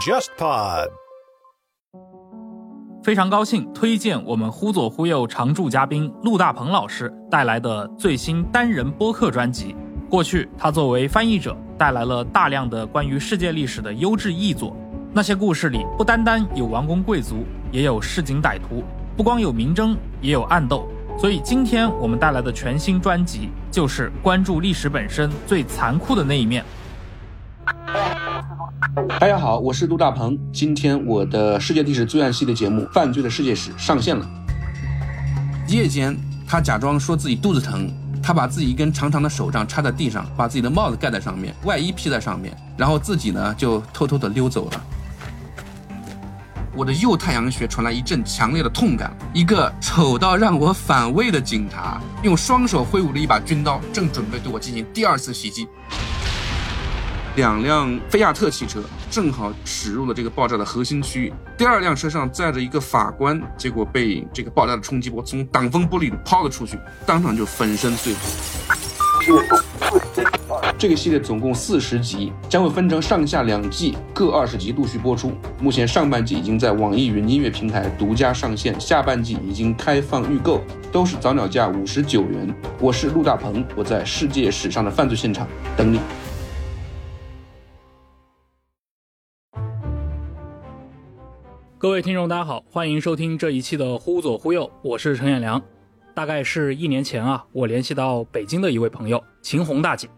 JustPod，非常高兴推荐我们忽左忽右常驻嘉宾陆大鹏老师带来的最新单人播客专辑。过去，他作为翻译者，带来了大量的关于世界历史的优质译作。那些故事里，不单单有王公贵族，也有市井歹徒；不光有明争，也有暗斗。所以，今天我们带来的全新专辑，就是关注历史本身最残酷的那一面。大家好，我是杜大鹏。今天我的世界历史罪案系列节目《犯罪的世界史》上线了。夜间，他假装说自己肚子疼，他把自己一根长长的手杖插在地上，把自己的帽子盖在上面，外衣披在上面，然后自己呢就偷偷的溜走了。我的右太阳穴传来一阵强烈的痛感，一个丑到让我反胃的警察用双手挥舞着一把军刀，正准备对我进行第二次袭击。两辆菲亚特汽车正好驶入了这个爆炸的核心区域。第二辆车上载着一个法官，结果被这个爆炸的冲击波从挡风玻璃里抛了出去，当场就粉身碎骨。这个系列总共四十集，将会分成上下两季，各二十集陆续播出。目前上半季已经在网易云音乐平台独家上线，下半季已经开放预购，都是早鸟价五十九元。我是陆大鹏，我在世界史上的犯罪现场等你。各位听众，大家好，欢迎收听这一期的《忽左忽右》，我是陈远良。大概是一年前啊，我联系到北京的一位朋友秦红大姐，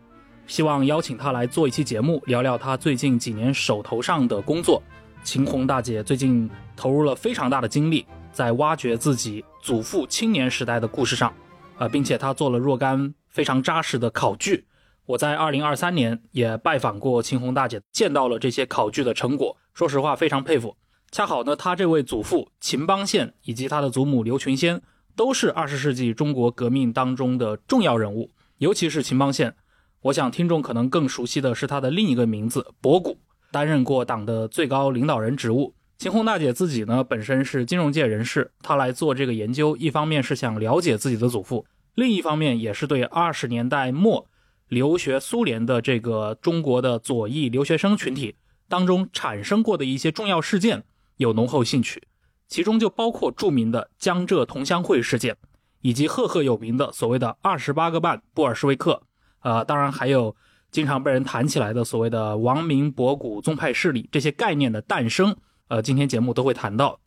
希望邀请她来做一期节目，聊聊她最近几年手头上的工作。秦红大姐最近投入了非常大的精力，在挖掘自己祖父青年时代的故事上，呃，并且她做了若干非常扎实的考据。我在二零二三年也拜访过秦红大姐，见到了这些考据的成果，说实话非常佩服。恰好呢，他这位祖父秦邦宪以及他的祖母刘群仙，都是二十世纪中国革命当中的重要人物。尤其是秦邦宪，我想听众可能更熟悉的是他的另一个名字博古，担任过党的最高领导人职务。秦红大姐自己呢，本身是金融界人士，她来做这个研究，一方面是想了解自己的祖父，另一方面也是对二十年代末留学苏联的这个中国的左翼留学生群体当中产生过的一些重要事件。有浓厚兴趣，其中就包括著名的江浙同乡会事件，以及赫赫有名的所谓的二十八个半布尔什维克，呃，当然还有经常被人谈起来的所谓的王明博古宗派势力这些概念的诞生，呃，今天节目都会谈到，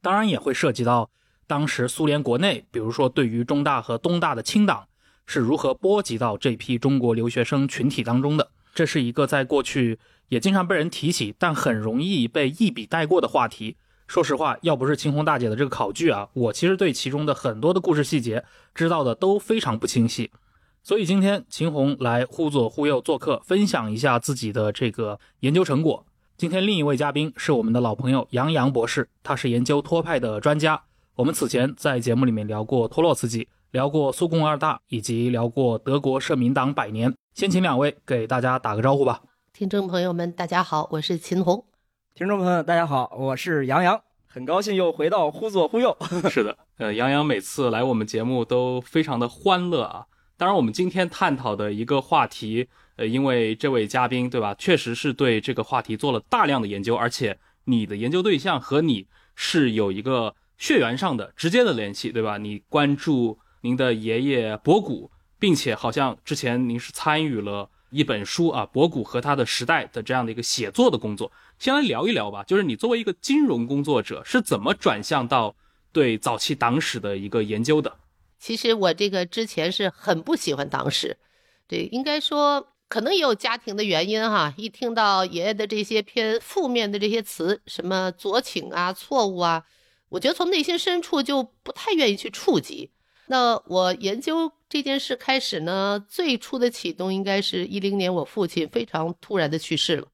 当然也会涉及到当时苏联国内，比如说对于中大和东大的清党是如何波及到这批中国留学生群体当中的，这是一个在过去。也经常被人提起，但很容易被一笔带过的话题。说实话，要不是青红大姐的这个考据啊，我其实对其中的很多的故事细节知道的都非常不清晰。所以今天秦红来忽左忽右做客，分享一下自己的这个研究成果。今天另一位嘉宾是我们的老朋友杨洋博士，他是研究托派的专家。我们此前在节目里面聊过托洛茨基，聊过苏共二大，以及聊过德国社民党百年。先请两位给大家打个招呼吧。听众朋友们，大家好，我是秦红。听众朋友，大家好，我是杨洋，很高兴又回到忽左忽右。是的，呃，杨洋每次来我们节目都非常的欢乐啊。当然，我们今天探讨的一个话题，呃，因为这位嘉宾对吧，确实是对这个话题做了大量的研究，而且你的研究对象和你是有一个血缘上的直接的联系，对吧？你关注您的爷爷博古，并且好像之前您是参与了。一本书啊，博古和他的时代的这样的一个写作的工作，先来聊一聊吧。就是你作为一个金融工作者，是怎么转向到对早期党史的一个研究的？其实我这个之前是很不喜欢党史，对，应该说可能也有家庭的原因哈。一听到爷爷的这些偏负面的这些词，什么左倾啊、错误啊，我觉得从内心深处就不太愿意去触及。那我研究这件事开始呢，最初的启动应该是一零年，我父亲非常突然的去世了。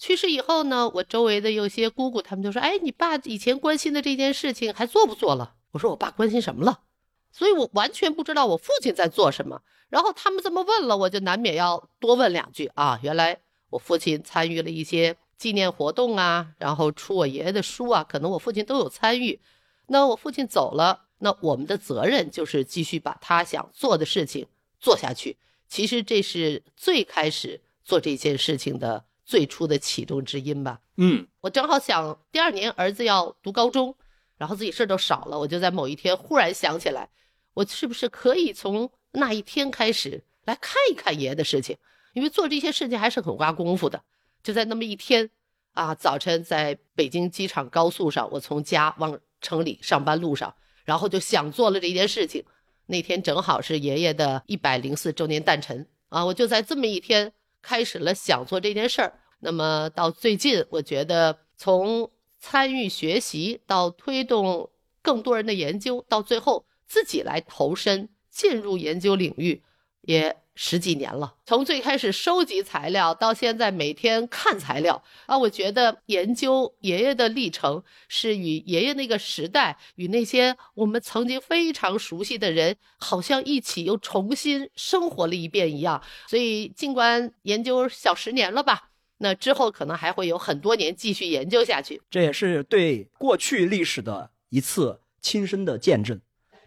去世以后呢，我周围的有些姑姑他们就说：“哎，你爸以前关心的这件事情还做不做了？”我说：“我爸关心什么了？”所以我完全不知道我父亲在做什么。然后他们这么问了，我就难免要多问两句啊。原来我父亲参与了一些纪念活动啊，然后出我爷爷的书啊，可能我父亲都有参与。那我父亲走了。那我们的责任就是继续把他想做的事情做下去，其实这是最开始做这件事情的最初的启动之因吧。嗯，我正好想第二年儿子要读高中，然后自己事儿都少了，我就在某一天忽然想起来，我是不是可以从那一天开始来看一看爷爷的事情？因为做这些事情还是很花功夫的。就在那么一天啊，早晨在北京机场高速上，我从家往城里上班路上，然后就想做了这件事情。那天正好是爷爷的一百零四周年诞辰啊，我就在这么一天开始了想做这件事儿。那么到最近，我觉得从参与学习到推动更多人的研究，到最后自己来投身进入研究领域，也十几年了。从最开始收集材料，到现在每天看材料啊，我觉得研究爷爷的历程是与爷爷那个时代，与那些我们曾经非常熟悉的人，好像一起又重新生活了一遍一样。所以，尽管研究小十年了吧。那之后可能还会有很多年继续研究下去，这也是对过去历史的一次亲身的见证，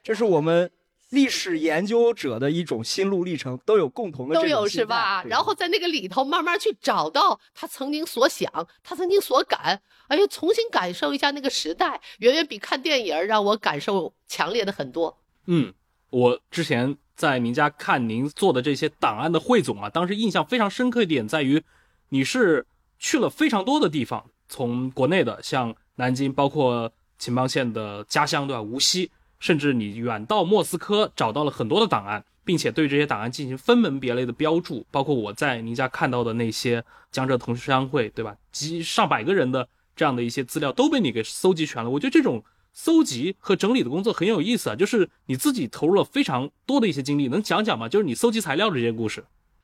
这是我们历史研究者的一种心路历程，都有共同的都有是吧？然后在那个里头慢慢去找到他曾经所想，他曾经所感，哎呀，重新感受一下那个时代，远远比看电影让我感受强烈的很多。嗯，我之前在您家看您做的这些档案的汇总啊，当时印象非常深刻一点在于。你是去了非常多的地方，从国内的像南京，包括秦邦宪的家乡，对吧？无锡，甚至你远到莫斯科，找到了很多的档案，并且对这些档案进行分门别类的标注，包括我在您家看到的那些江浙同学商会，对吧？几上百个人的这样的一些资料都被你给搜集全了。我觉得这种搜集和整理的工作很有意思啊，就是你自己投入了非常多的一些精力，能讲讲吗？就是你搜集材料这些故事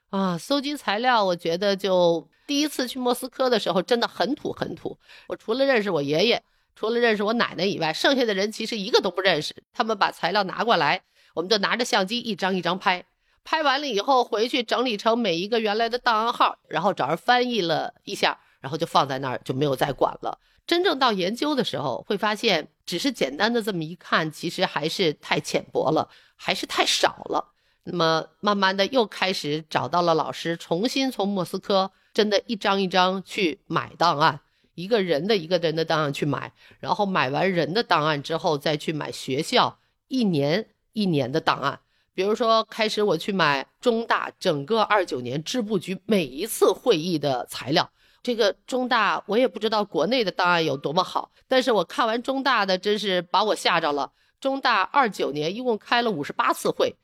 啊，搜集材料，我觉得就。第一次去莫斯科的时候，真的很土很土。我除了认识我爷爷，除了认识我奶奶以外，剩下的人其实一个都不认识。他们把材料拿过来，我们就拿着相机一张一张拍。拍完了以后，回去整理成每一个原来的档案号，然后找人翻译了一下，然后就放在那儿，就没有再管了。真正到研究的时候，会发现只是简单的这么一看，其实还是太浅薄了，还是太少了。那么慢慢的又开始找到了老师，重新从莫斯科。真的，一张一张去买档案，一个人的一个人的档案去买，然后买完人的档案之后，再去买学校一年一年的档案。比如说，开始我去买中大整个二九年支部局每一次会议的材料。这个中大我也不知道国内的档案有多么好，但是我看完中大的，真是把我吓着了。中大二九年一共开了五十八次会，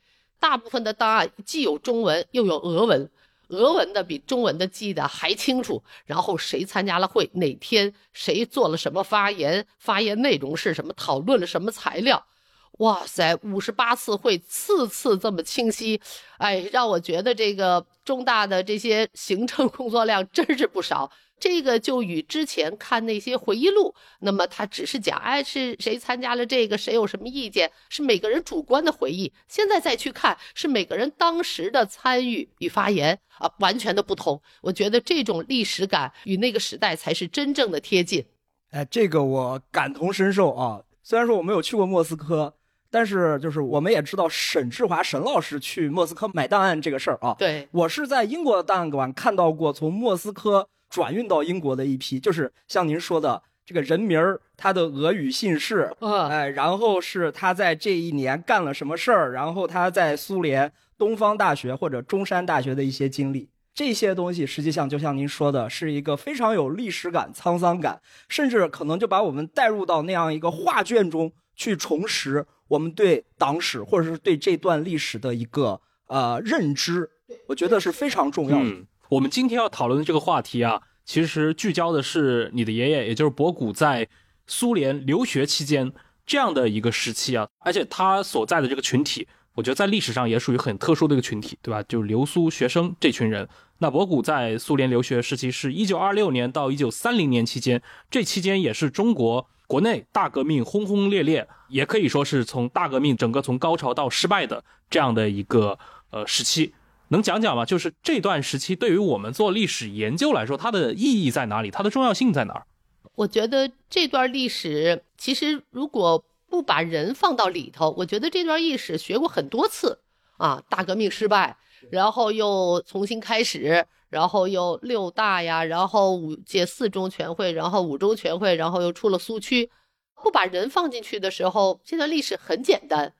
大部分的档案既有中文又有俄文。俄文的比中文的记得还清楚，然后谁参加了会，哪天谁做了什么发言，发言内容是什么，讨论了什么材料，哇塞，五十八次会，次次这么清晰，哎，让我觉得这个中大的这些行政工作量真是不少。这个就与之前看那些回忆录，那么他只是讲，哎，是谁参加了这个，谁有什么意见，是每个人主观的回忆。现在再去看，是每个人当时的参与与发言啊，完全的不同。我觉得这种历史感与那个时代才是真正的贴近。哎，这个我感同身受啊。虽然说我没有去过莫斯科，但是就是我们也知道沈志华沈老师去莫斯科买档案这个事儿啊。对，我是在英国的档案馆看到过从莫斯科。转运到英国的一批，就是像您说的这个人名儿，他的俄语姓氏，哎，然后是他在这一年干了什么事儿，然后他在苏联东方大学或者中山大学的一些经历，这些东西实际上就像您说的，是一个非常有历史感、沧桑感，甚至可能就把我们带入到那样一个画卷中去重拾我们对党史或者是对这段历史的一个呃认知，我觉得是非常重要的。我们今天要讨论的这个话题啊，其实聚焦的是你的爷爷，也就是博古在苏联留学期间这样的一个时期啊，而且他所在的这个群体，我觉得在历史上也属于很特殊的一个群体，对吧？就是留苏学生这群人。那博古在苏联留学时期是一九二六年到一九三零年期间，这期间也是中国国内大革命轰轰烈烈，也可以说是从大革命整个从高潮到失败的这样的一个呃时期。能讲讲吗？就是这段时期对于我们做历史研究来说，它的意义在哪里？它的重要性在哪儿？我觉得这段历史其实如果不把人放到里头，我觉得这段历史学过很多次啊。大革命失败，然后又重新开始，然后又六大呀，然后五届四中全会，然后五中全会，然后又出了苏区。不把人放进去的时候，这段历史很简单。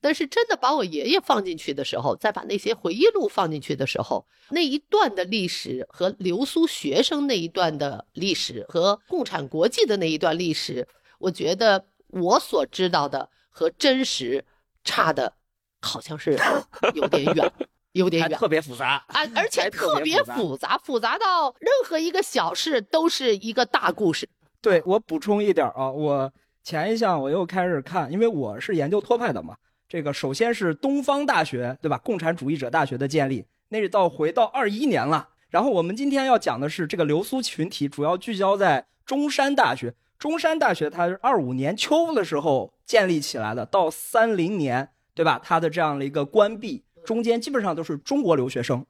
但是真的把我爷爷放进去的时候，再把那些回忆录放进去的时候，那一段的历史和留苏学生那一段的历史和共产国际的那一段历史，我觉得我所知道的和真实差的，好像是 有点远，有点远，特别复杂啊，而且特别复杂，复杂到任何一个小事都是一个大故事。对我补充一点啊，我前一项我又开始看，因为我是研究托派的嘛。这个首先是东方大学，对吧？共产主义者大学的建立，那是到回到二一年了。然后我们今天要讲的是这个流苏群体，主要聚焦在中山大学。中山大学它是二五年秋的时候建立起来的，到三零年，对吧？它的这样的一个关闭，中间基本上都是中国留学生。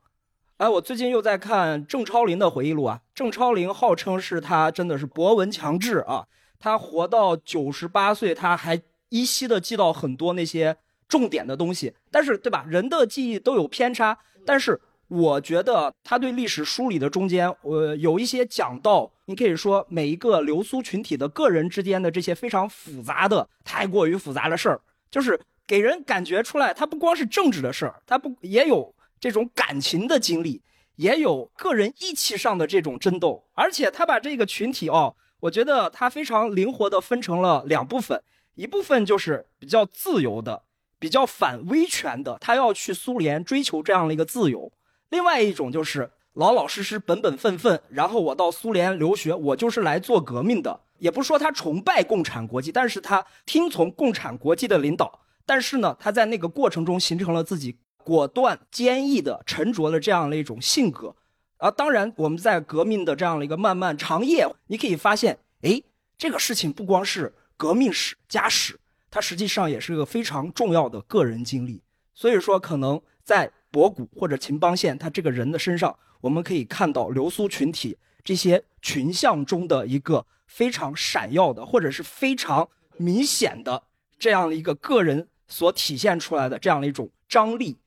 哎，我最近又在看郑超林的回忆录啊。郑超林号称是他真的是博闻强志啊，他活到九十八岁，他还依稀的记到很多那些。重点的东西，但是对吧？人的记忆都有偏差，但是我觉得他对历史梳理的中间，呃，有一些讲到，你可以说每一个流苏群体的个人之间的这些非常复杂的、太过于复杂的事儿，就是给人感觉出来，他不光是政治的事儿，他不也有这种感情的经历，也有个人义气上的这种争斗，而且他把这个群体哦，我觉得他非常灵活的分成了两部分，一部分就是比较自由的。比较反威权的，他要去苏联追求这样的一个自由；另外一种就是老老实实、本本分分，然后我到苏联留学，我就是来做革命的。也不说他崇拜共产国际，但是他听从共产国际的领导。但是呢，他在那个过程中形成了自己果断、坚毅的、沉着的这样的一种性格。啊，当然我们在革命的这样的一个漫漫长夜，你可以发现，哎，这个事情不光是革命史、家史。它实际上也是一个非常重要的个人经历，所以说可能在博古或者秦邦宪他这个人的身上，我们可以看到流苏群体这些群像中的一个非常闪耀的，或者是非常明显的这样的一个个人所体现出来的这样的一种张力，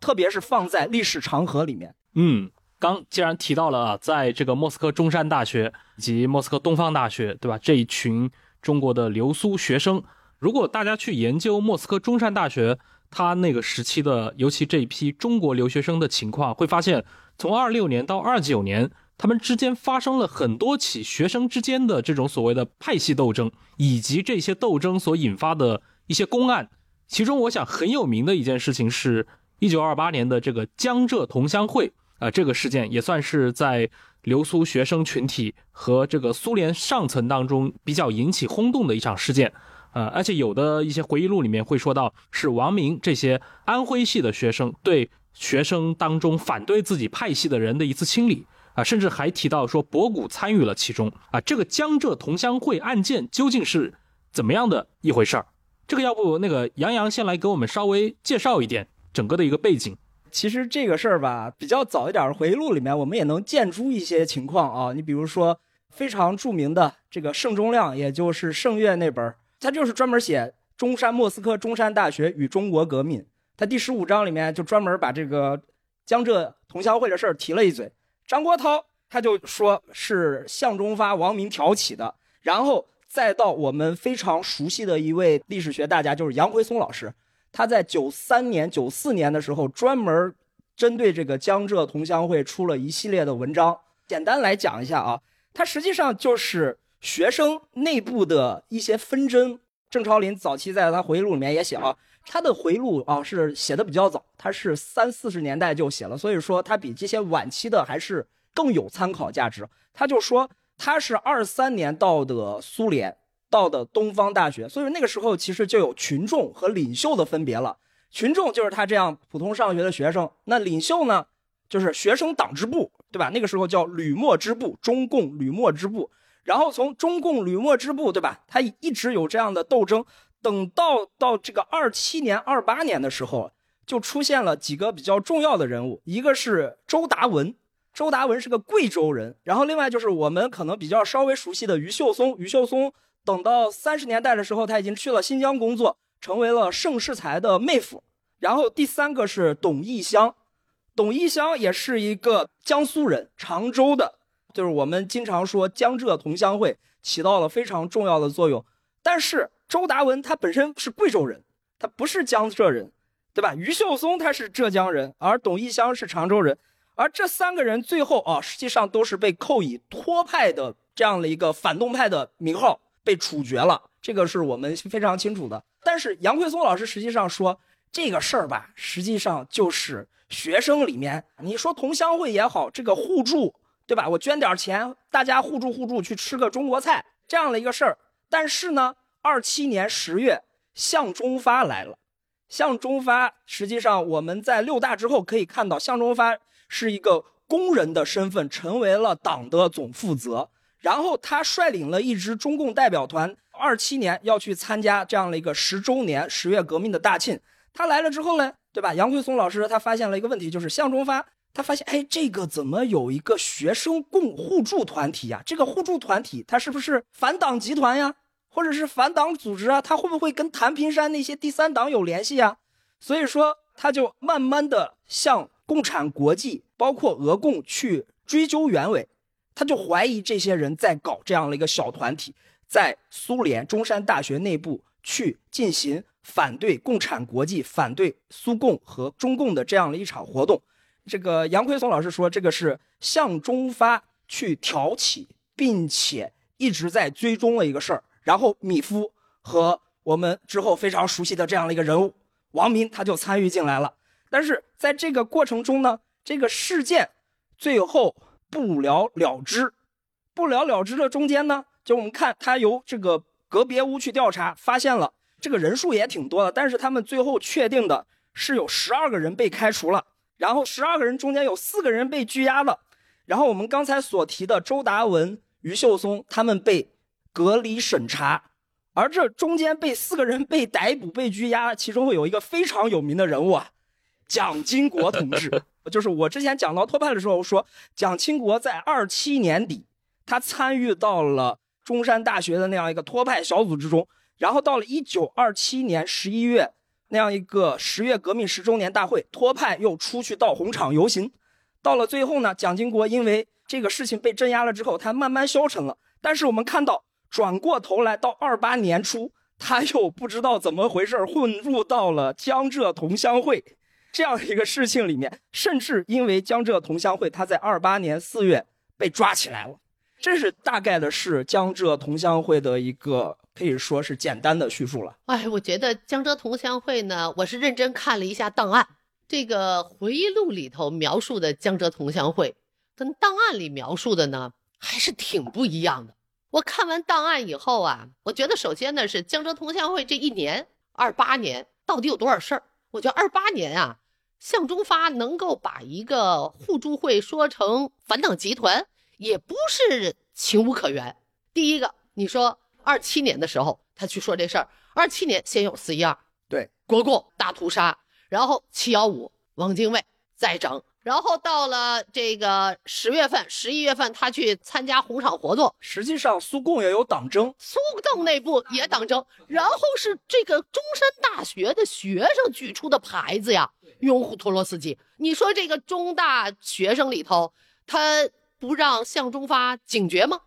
特别是放在历史长河里面。嗯，刚既然提到了在这个莫斯科中山大学以及莫斯科东方大学，对吧？这一群中国的流苏学生。如果大家去研究莫斯科中山大学，他那个时期的，尤其这一批中国留学生的情况，会发现，从二六年到二九年，他们之间发生了很多起学生之间的这种所谓的派系斗争，以及这些斗争所引发的一些公案。其中，我想很有名的一件事情是，一九二八年的这个江浙同乡会啊，这个事件也算是在留苏学生群体和这个苏联上层当中比较引起轰动的一场事件。呃，而且有的一些回忆录里面会说到，是王明这些安徽系的学生对学生当中反对自己派系的人的一次清理啊，甚至还提到说博古参与了其中啊。这个江浙同乡会案件究竟是怎么样的一回事儿？这个要不那个杨洋先来给我们稍微介绍一点整个的一个背景。其实这个事儿吧，比较早一点回忆录里面，我们也能见出一些情况啊。你比如说非常著名的这个盛中亮，也就是盛月那本。他就是专门写中山莫斯科中山大学与中国革命。他第十五章里面就专门把这个江浙同乡会的事儿提了一嘴。张国焘他就说是向忠发、王明挑起的，然后再到我们非常熟悉的一位历史学大家，就是杨辉松老师，他在九三年、九四年的时候专门针对这个江浙同乡会出了一系列的文章。简单来讲一下啊，他实际上就是。学生内部的一些纷争，郑超林早期在他回忆录里面也写啊，他的回忆录啊是写的比较早，他是三四十年代就写了，所以说他比这些晚期的还是更有参考价值。他就说他是二三年到的苏联，到的东方大学，所以那个时候其实就有群众和领袖的分别了。群众就是他这样普通上学的学生，那领袖呢，就是学生党支部，对吧？那个时候叫旅墨支部，中共旅墨支部。然后从中共旅墨支部，对吧？他一直有这样的斗争。等到到这个二七年、二八年的时候，就出现了几个比较重要的人物，一个是周达文，周达文是个贵州人。然后另外就是我们可能比较稍微熟悉的余秀松，余秀松等到三十年代的时候，他已经去了新疆工作，成为了盛世才的妹夫。然后第三个是董义湘，董一香也是一个江苏人，常州的，就是我们经常说江浙同乡会起到了非常重要的作用。但是周达文他本身是贵州人，他不是江浙人，对吧？于秀松他是浙江人，而董一香是常州人，而这三个人最后啊，实际上都是被扣以托派的这样的一个反动派的名号被处决了，这个是我们非常清楚的。但是杨奎松老师实际上说这个事儿吧，实际上就是学生里面，你说同乡会也好，这个互助，对吧？我捐点钱，大家互助互助去吃个中国菜这样的一个事儿。但是呢，二七年十月，向忠发来了。向忠发实际上我们在六大之后可以看到，向忠发是一个工人的身份，成为了党的总负责。然后他率领了一支中共代表团。二七年要去参加这样的一个十周年十月革命的大庆，他来了之后呢，对吧？杨奎松老师他发现了一个问题，就是向忠发他发现，哎，这个怎么有一个学生共互助团体呀？这个互助团体他是不是反党集团呀，或者是反党组织啊？他会不会跟谭平山那些第三党有联系呀？所以说，他就慢慢的向共产国际，包括俄共去追究原委，他就怀疑这些人在搞这样的一个小团体。在苏联中山大学内部去进行反对共产国际、反对苏共和中共的这样的一场活动，这个杨奎松老师说，这个是向忠发去挑起，并且一直在追踪的一个事儿。然后米夫和我们之后非常熟悉的这样的一个人物王明，他就参与进来了。但是在这个过程中呢，这个事件最后不了了之，不了了之的中间呢。就我们看，他由这个隔别屋去调查，发现了这个人数也挺多的，但是他们最后确定的是有十二个人被开除了，然后十二个人中间有四个人被拘押了，然后我们刚才所提的周达文、于秀松他们被隔离审查，而这中间被四个人被逮捕、被拘押，其中会有一个非常有名的人物啊，蒋经国同志，就是我之前讲到托派的时候说，蒋经国在二七年底，他参与到了。中山大学的那样一个托派小组之中，然后到了一九二七年十一月那样一个十月革命十周年大会，托派又出去到红场游行。到了最后呢，蒋经国因为这个事情被镇压了之后，他慢慢消沉了。但是我们看到，转过头来到二八年初，他又不知道怎么回事混入到了江浙同乡会这样一个事情里面，甚至因为江浙同乡会，他在二八年四月被抓起来了。这是大概的是江浙同乡会的一个可以说是简单的叙述了。哎，我觉得江浙同乡会呢，我是认真看了一下档案，这个回忆录里头描述的江浙同乡会，跟档案里描述的呢还是挺不一样的。我看完档案以后啊，我觉得首先呢是江浙同乡会这一年二八年到底有多少事儿？我觉得二八年啊，向忠发能够把一个互助会说成反党集团。也不是情无可原。第一个，你说二七年的时候他去说这事儿，二七年先有四一二，对，国共大屠杀，然后七幺五，汪精卫再整，然后到了这个十月份、十一月份，他去参加红场活动。实际上，苏共也有党争，苏共内部也党争，然后是这个中山大学的学生举出的牌子呀，拥护托洛斯基。你说这个中大学生里头，他。不让向忠发警觉吗？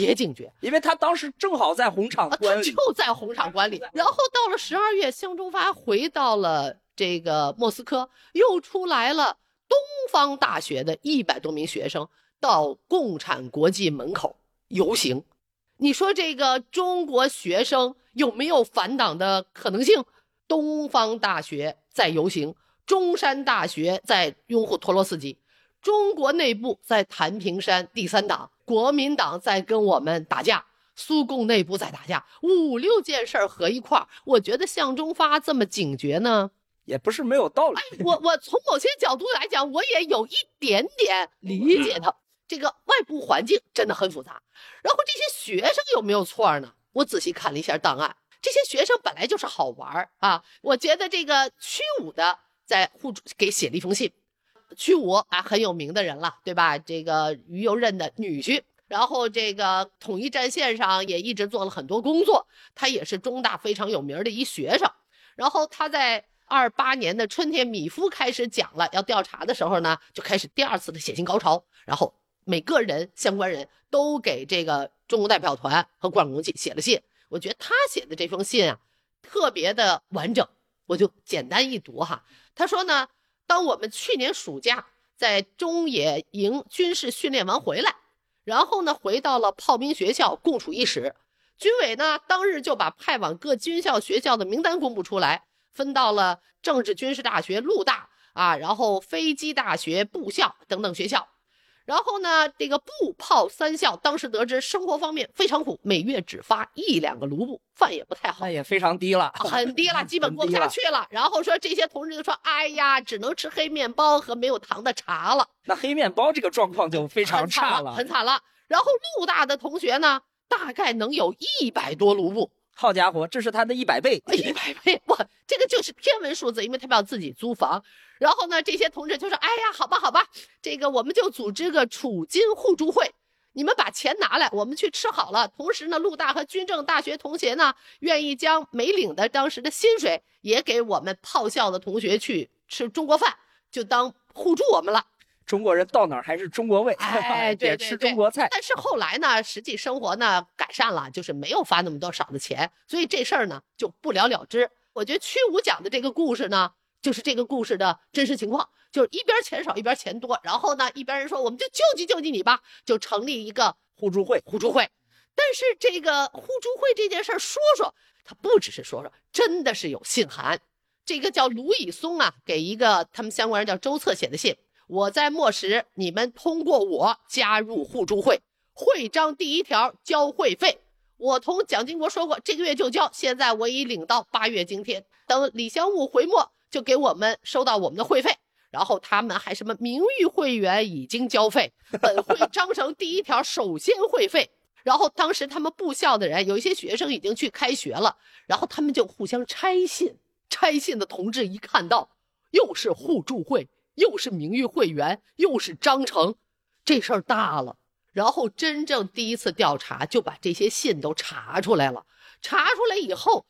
也警觉，因为他当时正好在红场观里，就在红场观里。然后到了十二月，向忠发回到了这个莫斯科，又出来了东方大学的一百多名学生到共产国际门口游行。你说这个中国学生有没有反党的可能性？东方大学在游行，中山大学在拥护托洛斯基。中国内部在谭平山第三党，国民党在跟我们打架，苏共内部在打架，五六件事儿合一块儿，我觉得向忠发这么警觉呢，也不是没有道理。我我从某些角度来讲，我也有一点点理解他。这个外部环境真的很复杂，然后这些学生有没有错呢？我仔细看了一下档案，这些学生本来就是好玩儿啊。我觉得这个屈武的在互助给写了一封信。屈武啊，很有名的人了，对吧？这个于右任的女婿，然后这个统一战线上也一直做了很多工作。他也是中大非常有名的一学生。然后他在二八年的春天，米夫开始讲了要调查的时候呢，就开始第二次的写信高潮。然后每个人相关人都给这个中共代表团和关公记写了信。我觉得他写的这封信啊，特别的完整，我就简单一读哈。他说呢，当我们去年暑假在中野营军事训练完回来，然后呢回到了炮兵学校共处一室，军委呢当日就把派往各军校学校的名单公布出来。分到了政治军事大学陆大啊，然后飞机大学部校等等学校，然后呢，这个布炮三校当时得知生活方面非常苦，每月只发一两个卢布，饭也不太好，那也非常低了，很低了，基本过不下去了。然后说这些同志就说：“哎呀，只能吃黑面包和没有糖的茶了。”那黑面包这个状况就非常差了，很惨了。然后陆大的同学呢，大概能有一百多卢布。好家伙，这是他的一百倍，一百倍！哇，这个就是天文数字，因为他们要自己租房。然后呢，这些同志就说：“哎呀，好吧，好吧，这个我们就组织个储金互助会，你们把钱拿来，我们去吃好了。同时呢，陆大和军政大学同学呢，愿意将没领的当时的薪水也给我们炮校的同学去吃中国饭，就当互助我们了。”中国人到哪儿还是中国味，哎，对，吃中国菜。但是后来呢，实际生活呢改善了，就是没有发那么多少的钱，所以这事儿呢就不了了之。我觉得屈武讲的这个故事呢，就是这个故事的真实情况，就是一边钱少一边钱多，然后呢一边人说我们就救济救济你吧，就成立一个互助会，互助会。但是这个互助会这件事儿说说，他不只是说说，真的是有信函。这个叫卢以松啊，给一个他们相关人叫周策写的信。我在末时，你们通过我加入互助会。会章第一条交会费，我同蒋经国说过，这个月就交。现在我已领到八月今天，等李香武回末就给我们收到我们的会费。然后他们还什么名誉会员已经交费，本会章程第一条首先会费。然后当时他们部校的人有一些学生已经去开学了，然后他们就互相拆信。拆信的同志一看到，又是互助会。又是名誉会员，又是章程，这事儿大了。然后真正第一次调查就把这些信都查出来了。查出来以后，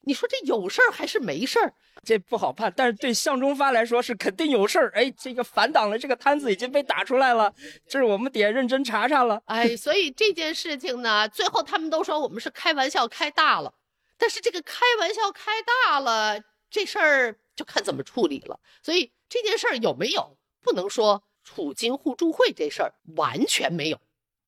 你说这有事儿还是没事儿？这不好判。但是对向忠发来说是肯定有事儿。哎，这个反党的这个摊子已经被打出来了，这是我们得认真查查了。哎，所以这件事情呢，最后他们都说我们是开玩笑开大了。但是这个开玩笑开大了，这事儿就看怎么处理了。所以。这件事儿有没有？不能说储金互助会这事儿完全没有，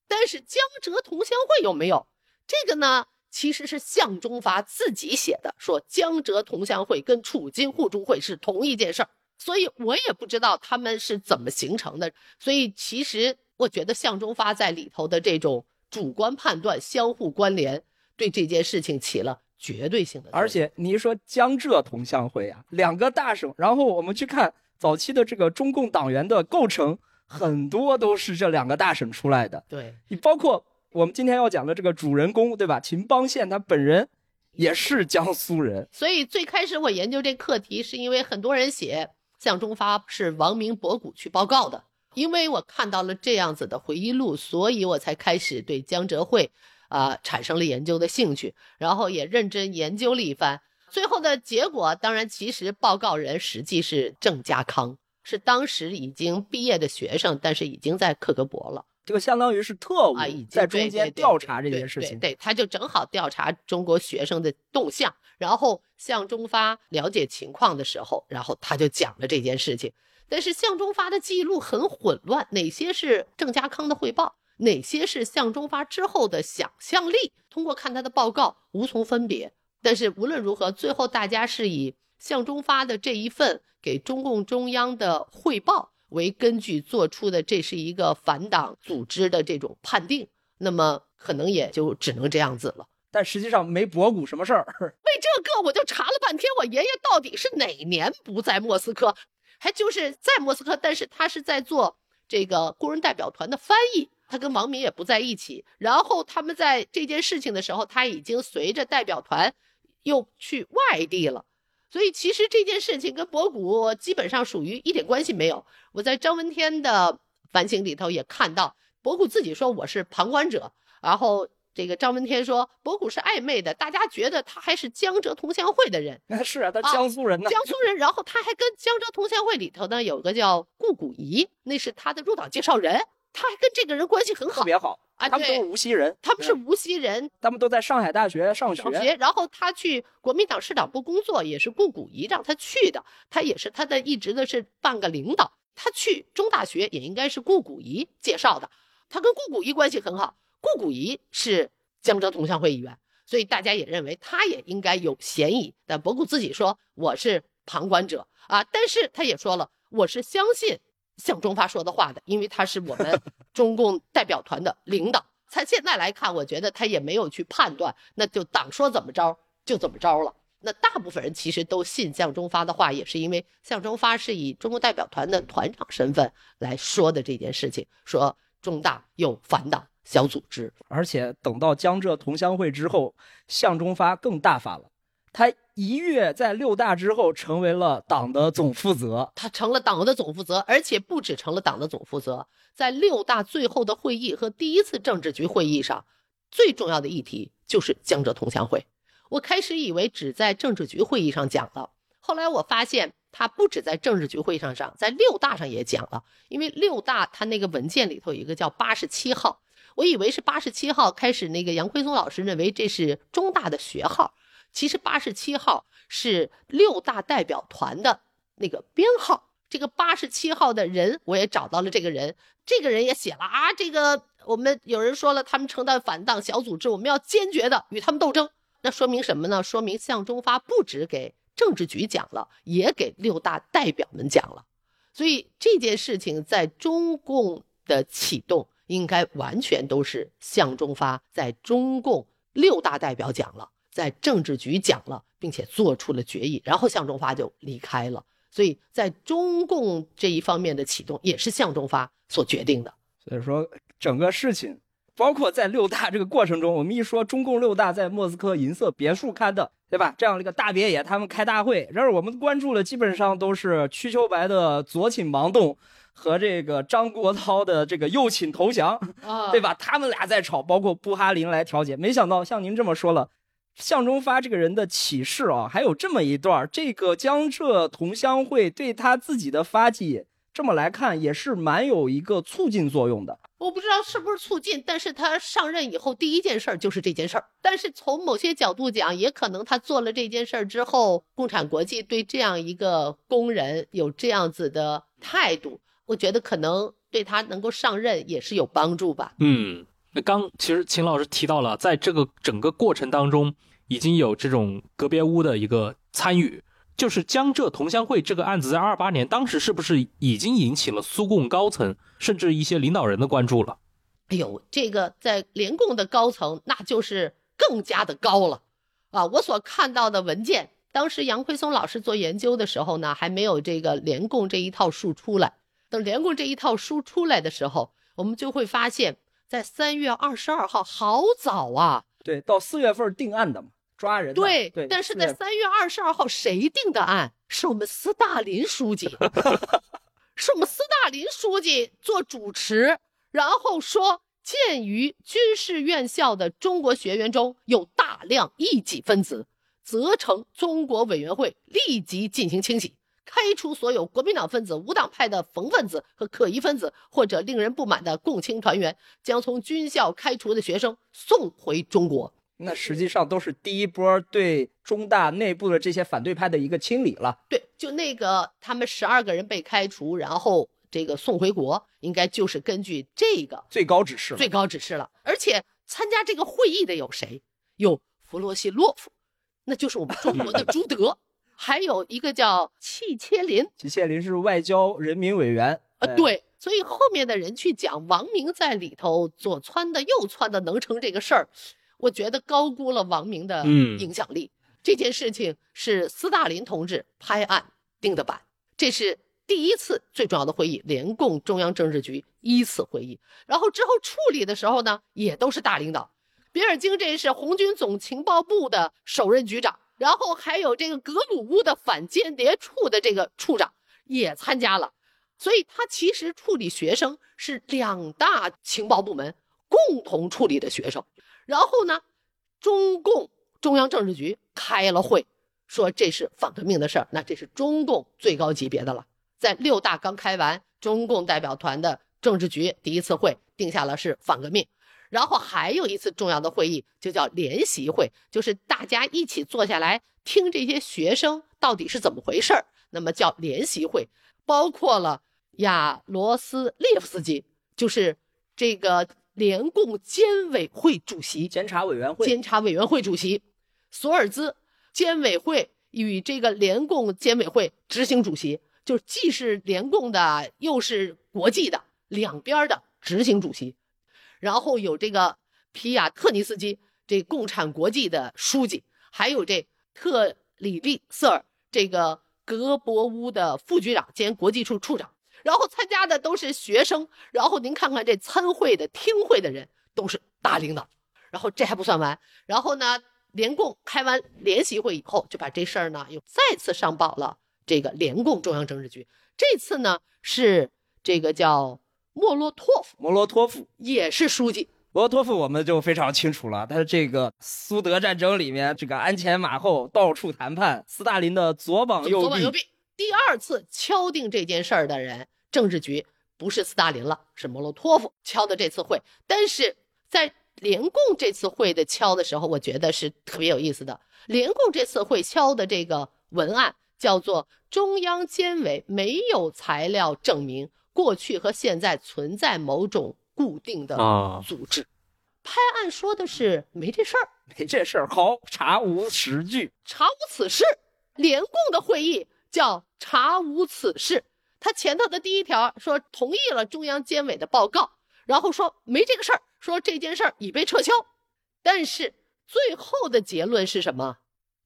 但是江浙同乡会有没有？这个呢，其实是向忠发自己写的，说江浙同乡会跟储金互助会是同一件事儿，所以我也不知道他们是怎么形成的。所以其实我觉得向忠发在里头的这种主观判断相互关联，对这件事情起了绝对性的。而且你一说江浙同乡会啊，两个大省，然后我们去看。早期的这个中共党员的构成，很多都是这两个大省出来的。对你包括我们今天要讲的这个主人公，对吧？秦邦宪他本人也是江苏人。所以最开始我研究这课题，是因为很多人写向忠发是王明博古去报告的，因为我看到了这样子的回忆录，所以我才开始对江浙会啊产生了研究的兴趣，然后也认真研究了一番。最后的结果，当然，其实报告人实际是郑家康，是当时已经毕业的学生，但是已经在克格勃了。这个相当于是特务啊在中间调查这件事情。对，他就正好调查中国学生的动向，然后向忠发了解情况的时候，然后他就讲了这件事情。但是向忠发的记录很混乱，哪些是郑家康的汇报，哪些是向忠发之后的想象力，通过看他的报告无从分别。但是无论如何，最后大家是以向忠发的这一份给中共中央的汇报为根据做出的，这是一个反党组织的这种判定。那么可能也就只能这样子了。但实际上没博古什么事儿。为这个我就查了半天，我爷爷到底是哪年不在莫斯科？还就是在莫斯科，但是他是在做这个工人代表团的翻译。他跟王明也不在一起。然后他们在这件事情的时候，他已经随着代表团。又去外地了，所以其实这件事情跟博古基本上属于一点关系没有。我在张闻天的反省里头也看到，博古自己说我是旁观者，然后这个张闻天说博古是暧昧的，大家觉得他还是江浙同乡会的人。那是啊，他江苏人呢，江苏人。然后他还跟江浙同乡会里头呢有个叫顾古仪，那是他的入党介绍人，他还跟这个人关系很好，特别好啊。他们都是无锡人，他们是无锡人，他们都在上海大学上学。然后他去国民党市党部工作，也是顾古仪让他去的，他也是他的一直的是半个领导。他去中大学也应该是顾古仪介绍的，他跟顾古仪关系很好。顾古仪是江浙同乡会议员，所以大家也认为他也应该有嫌疑。但博古自己说我是旁观者啊，但是他也说了我是相信向忠发说的话的，因为他是我们 中共代表团的领导。他现在来看，我觉得他也没有去判断，那就党说怎么着就怎么着了。那大部分人其实都信向忠发的话，也是因为向忠发是以中国代表团的团长身份来说的这件事情，说中大有反党小组织，而且等到江浙同乡会之后，向忠发更大发了，他一跃在六大之后成为了党的总负责，他成了党的总负责，而且不止成了党的总负责，在六大最后的会议和第一次政治局会议上，最重要的议题就是江浙同乡会。我开始以为只在政治局会议上讲了，后来我发现他不止在政治局会议上上，在六大上也讲了。因为六大他那个文件里头有一个叫八十七号，我以为是八十七号。开始那个杨奎松老师认为这是中大的学号，其实八十七号是六大代表团的那个编号。这个八十七号的人我也找到了，这个人，这个人也写了啊，这个我们有人说了，他们承担反党小组织，我们要坚决的与他们斗争。那说明什么呢？说明向忠发不止给政治局讲了，也给六大代表们讲了。所以这件事情在中共的启动，应该完全都是向忠发在中共六大代表讲了，在政治局讲了，并且做出了决议，然后向忠发就离开了。所以在中共这一方面的启动，也是向忠发所决定的。所以说整个事情。包括在六大这个过程中，我们一说中共六大在莫斯科银色别墅开的，对吧？这样的一个大别野，他们开大会，然而我们关注的基本上都是瞿秋白的左倾盲动和这个张国焘的这个右倾投降，对吧？他们俩在吵，包括布哈林来调解。没想到像您这么说了，向忠发这个人的启示啊，还有这么一段：这个江浙同乡会对他自己的发迹，这么来看也是蛮有一个促进作用的。我不知道是不是促进，但是他上任以后第一件事儿就是这件事儿。但是从某些角度讲，也可能他做了这件事儿之后，共产国际对这样一个工人有这样子的态度，我觉得可能对他能够上任也是有帮助吧。嗯，那刚其实秦老师提到了，在这个整个过程当中，已经有这种隔别屋的一个参与。就是江浙同乡会这个案子，在二八年当时是不是已经引起了苏共高层甚至一些领导人的关注了？哎呦，这个在联共的高层那就是更加的高了啊！我所看到的文件，当时杨奎松老师做研究的时候呢，还没有这个联共这一套书出来。等联共这一套书出来的时候，我们就会发现，在三月二十二号，好早啊！对，到四月份定案的嘛。抓人对对，但是在三月二十二号谁定的案？是我们斯大林书记，是我们斯大林书记做主持，然后说，鉴于军事院校的中国学员中有大量异己分子，责成中国委员会立即进行清洗，开除所有国民党分子、无党派的冯分子和可疑分子或者令人不满的共青团员，将从军校开除的学生送回中国。那实际上都是第一波对中大内部的这些反对派的一个清理了。对，就那个他们十二个人被开除，然后这个送回国，应该就是根据这个最高指示。最高指示了。而且参加这个会议的有谁？有弗洛西洛夫，那就是我们中国的朱德，还有一个叫戚切林。戚切林是外交人民委员。呃，对。所以后面的人去讲王明在里头左窜的右窜的能成这个事儿。我觉得高估了王明的影响力。这件事情是斯大林同志拍案定的板，这是第一次最重要的会议——联共中央政治局一次会议。然后之后处理的时候呢，也都是大领导。比尔京这是红军总情报部的首任局长，然后还有这个格鲁乌的反间谍处的这个处长也参加了。所以他其实处理学生是两大情报部门共同处理的学生。然后呢，中共中央政治局开了会，说这是反革命的事儿，那这是中共最高级别的了。在六大刚开完，中共代表团的政治局第一次会定下了是反革命，然后还有一次重要的会议就叫联席会，就是大家一起坐下来听这些学生到底是怎么回事儿，那么叫联席会，包括了亚罗斯列夫斯基，就是这个联共监委会主席、监察委员会、监察委员会主席，索尔兹监委会与这个联共监委会执行主席。就是既是联共的，又是国际的两边的执行主席，然后有这个皮亚特尼斯基，这共产国际的书记，还有这特里利瑟尔这个格博乌的副局长兼国际处处长，然后参加的都是学生，然后您看看这参会的听会的人都是大领导，然后这还不算完，然后呢，联共开完联席会以后，就把这事儿呢又再次上报了。这个联共中央政治局这次呢是这个叫莫洛托夫，莫洛托夫也是书记。莫洛托夫我们就非常清楚了，他这个苏德战争里面这个鞍前马后，到处谈判，斯大林的左膀右臂。第二次敲定这件事儿的人，政治局不是斯大林了，是莫洛托夫敲的这次会。但是在联共这次会的敲的时候，我觉得是特别有意思的。联共这次会敲的这个文案。叫做中央监委没有材料证明过去和现在存在某种固定的组织，拍案说的是没这事儿，没这事儿，好查无实据，查无此事。联共的会议叫查无此事，他前头的第一条说同意了中央监委的报告，然后说没这个事儿，说这件事儿已被撤销，但是最后的结论是什么？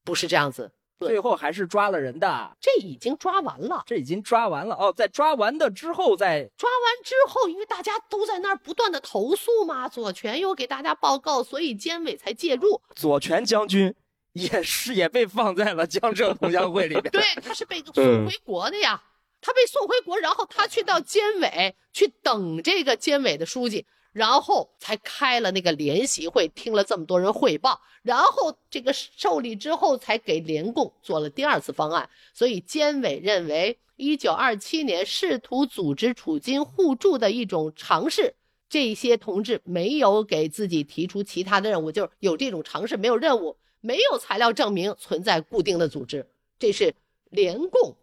不是这样子。最后还是抓了人的，这已经抓完了，这已经抓完了哦。在抓完的之后，再抓完之后，因为大家都在那儿不断的投诉嘛，左权又给大家报告，所以监委才介入。左权将军也是也被放在了江浙同乡会里边，对，他是被送回国的呀，他被送回国，然后他去到监委去等这个监委的书记。然后才开了那个联席会，听了这么多人汇报，然后这个受理之后，才给联共做了第二次方案。所以监委认为，一九二七年试图组织储金互助的一种尝试，这些同志没有给自己提出其他的任务，就是有这种尝试，没有任务，没有材料证明存在固定的组织，这是联共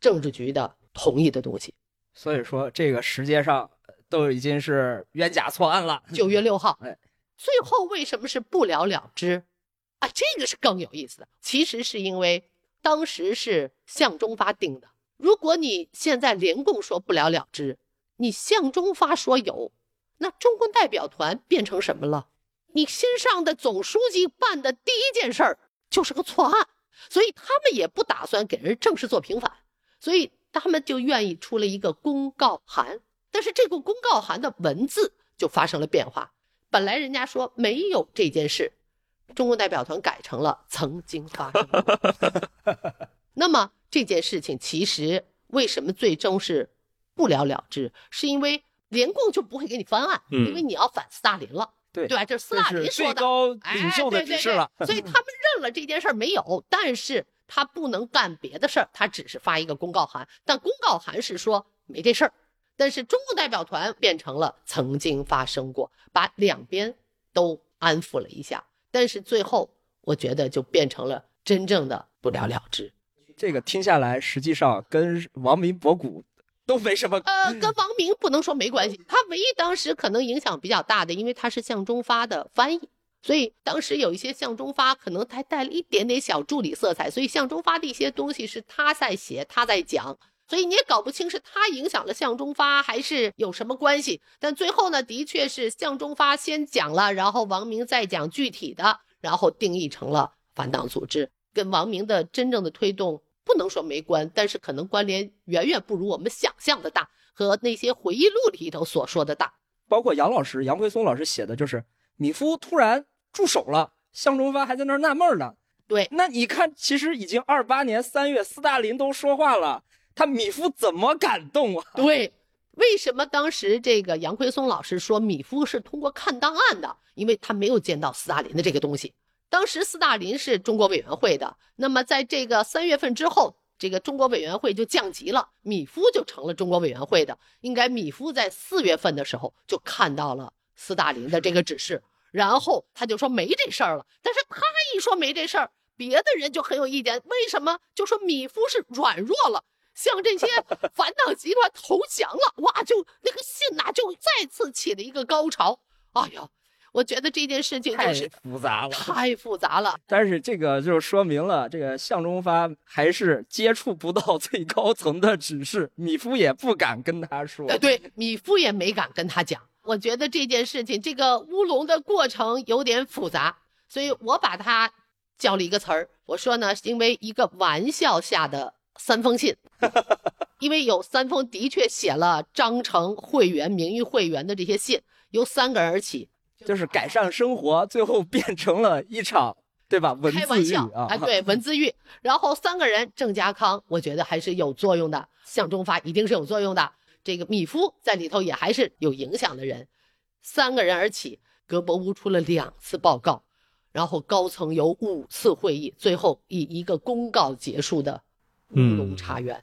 政治局的同意的东西。所以说，这个时间上。都已经是冤假错案了。九月六号，哎，最后为什么是不了了之？啊，这个是更有意思的。其实是因为当时是向忠发定的。如果你现在联共说不了了之，你向忠发说有，那中共代表团变成什么了？你新上的总书记办的第一件事儿就是个错案，所以他们也不打算给人正式做平反，所以他们就愿意出了一个公告函。但是这个公告函的文字就发生了变化，本来人家说没有这件事，中共代表团改成了曾经发生。那么这件事情其实为什么最终是不了了之？是因为联共就不会给你翻案，因为你要反斯大林了，对对吧？这是斯大林说的，最高领袖的指示了。所以他们认了这件事没有，但是他不能干别的事儿，他只是发一个公告函，但公告函是说没这事儿。但是中共代表团变成了曾经发生过，把两边都安抚了一下，但是最后我觉得就变成了真正的不了了之。这个听下来，实际上跟王明博古都没什么。呃，跟王明不能说没关系，他唯一当时可能影响比较大的，因为他是向忠发的翻译，所以当时有一些向忠发可能还带了一点点小助理色彩，所以向忠发的一些东西是他在写，他在讲。所以你也搞不清是他影响了向忠发，还是有什么关系。但最后呢，的确是向忠发先讲了，然后王明再讲具体的，然后定义成了反党组织，跟王明的真正的推动不能说没关，但是可能关联远远不如我们想象的大，和那些回忆录里头所说的大。包括杨老师、杨辉松老师写的就是米夫突然住手了，向忠发还在那儿纳闷呢。对，那你看，其实已经二八年三月，斯大林都说话了。他米夫怎么感动啊？对，为什么当时这个杨奎松老师说米夫是通过看档案的？因为他没有见到斯大林的这个东西。当时斯大林是中国委员会的，那么在这个三月份之后，这个中国委员会就降级了，米夫就成了中国委员会的。应该米夫在四月份的时候就看到了斯大林的这个指示，然后他就说没这事儿了。但是他一说没这事儿，别的人就很有意见，为什么？就说米夫是软弱了，向这些 反党集团投降了，哇，就那个信呐，就再次起了一个高潮。哎呀！我觉得这件事情太复杂了，太复杂了。但是这个就说明了，这个向忠发还是接触不到最高层的指示，米夫也不敢跟他说。哎，对，米夫也没敢跟他讲。我觉得这件事情，这个乌龙的过程有点复杂，所以我把它叫了一个词儿，我说呢，因为一个玩笑下的三封信，因为有三封的确写了章程会员、名誉会员的这些信，由三个人而起。就是改善生活，最后变成了一场，对吧？文字狱啊，哎，对，文字狱。然后三个人，郑家康，我觉得还是有作用的；向忠发一定是有作用的。这个米夫在里头也还是有影响的人。三个人而起，格博乌出了两次报告，然后高层有五次会议，最后以一个公告结束的乌龙茶园。